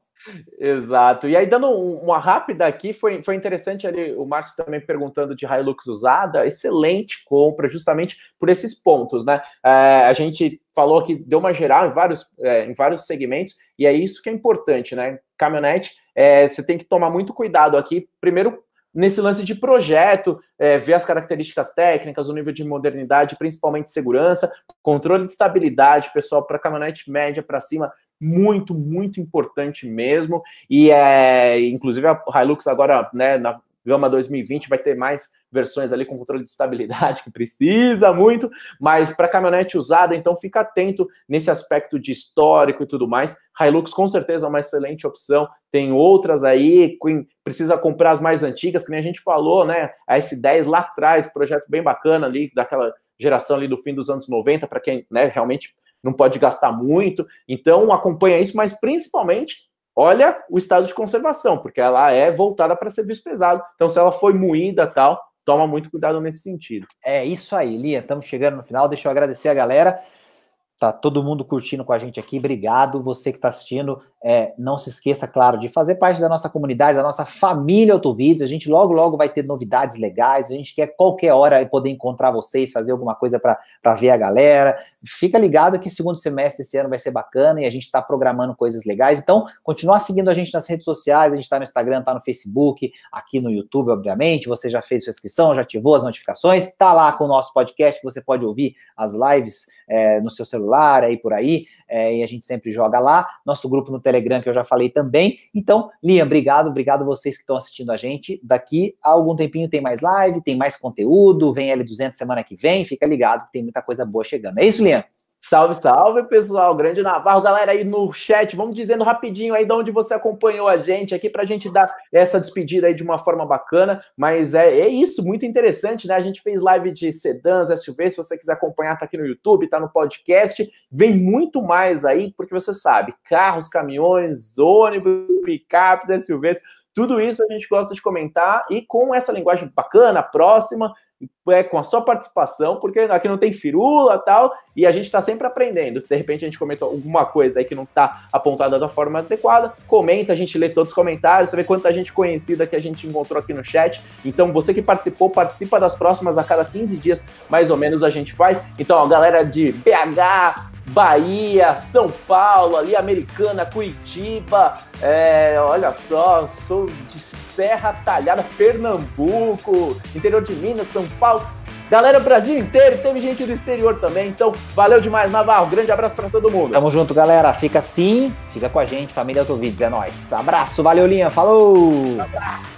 Exato. E aí, dando uma rápida aqui, foi, foi interessante ali o Márcio também perguntando de Hilux usada. Excelente compra, justamente por esses pontos, né? É, a gente falou que deu uma geral em vários, é, em vários segmentos, e é isso que é importante, né? Caminhonete, é, você tem que tomar muito cuidado aqui. Primeiro, nesse lance de projeto, é, ver as características técnicas, o nível de modernidade, principalmente segurança, controle de estabilidade, pessoal, para caminhonete média para cima, muito, muito importante mesmo. E é, inclusive a Hilux agora, né, na Gama 2020 vai ter mais versões ali com controle de estabilidade que precisa muito, mas para caminhonete usada, então fica atento nesse aspecto de histórico e tudo mais. Hilux com certeza é uma excelente opção. Tem outras aí, precisa comprar as mais antigas, que nem a gente falou, né? A S10 lá atrás, projeto bem bacana ali, daquela geração ali do fim dos anos 90, para quem né, realmente não pode gastar muito. Então acompanha isso, mas principalmente olha o estado de conservação, porque ela é voltada para serviço pesado. Então, se ela foi moída tal, toma muito cuidado nesse sentido. É isso aí, Lia. Estamos chegando no final. Deixa eu agradecer a galera. Tá todo mundo curtindo com a gente aqui. Obrigado. Você que está assistindo, é, não se esqueça, claro, de fazer parte da nossa comunidade, da nossa família Autovídeos. A gente logo, logo vai ter novidades legais. A gente quer qualquer hora poder encontrar vocês, fazer alguma coisa para ver a galera. Fica ligado que segundo semestre esse ano vai ser bacana e a gente está programando coisas legais. Então, continuar seguindo a gente nas redes sociais. A gente está no Instagram, está no Facebook, aqui no YouTube, obviamente. Você já fez sua inscrição, já ativou as notificações. Está lá com o nosso podcast que você pode ouvir as lives é, no seu celular, aí por aí. É, e a gente sempre joga lá. Nosso grupo no Telegram, que eu já falei também. Então, Liam, obrigado, obrigado vocês que estão assistindo a gente. Daqui a algum tempinho tem mais live, tem mais conteúdo, vem L200 semana que vem, fica ligado que tem muita coisa boa chegando. É isso, Liam? Salve, salve, pessoal. Grande Navarro, galera aí no chat, vamos dizendo rapidinho aí de onde você acompanhou a gente aqui para a gente dar essa despedida aí de uma forma bacana. Mas é, é isso, muito interessante, né? A gente fez live de sedãs, SUV. Se você quiser acompanhar, tá aqui no YouTube, tá no podcast. Vem muito mais aí, porque você sabe, carros, caminhões, ônibus, picapes, SUVs tudo isso a gente gosta de comentar e com essa linguagem bacana, próxima, é, com a sua participação, porque aqui não tem firula tal, e a gente está sempre aprendendo. Se de repente a gente comentou alguma coisa aí que não está apontada da forma adequada, comenta, a gente lê todos os comentários, você vê quanta gente conhecida que a gente encontrou aqui no chat. Então, você que participou, participa das próximas a cada 15 dias, mais ou menos, a gente faz. Então, a galera de BH, Bahia, São Paulo, ali Americana, Curitiba, é, olha só, sou de Serra Talhada, Pernambuco, interior de Minas, São Paulo. Galera, Brasil inteiro, teve gente do exterior também, então valeu demais, Navarro. Grande abraço para todo mundo. Tamo junto, galera. Fica assim, fica com a gente, família Autovídeos, é nóis. Abraço, valeu, Linha, falou! Abraço.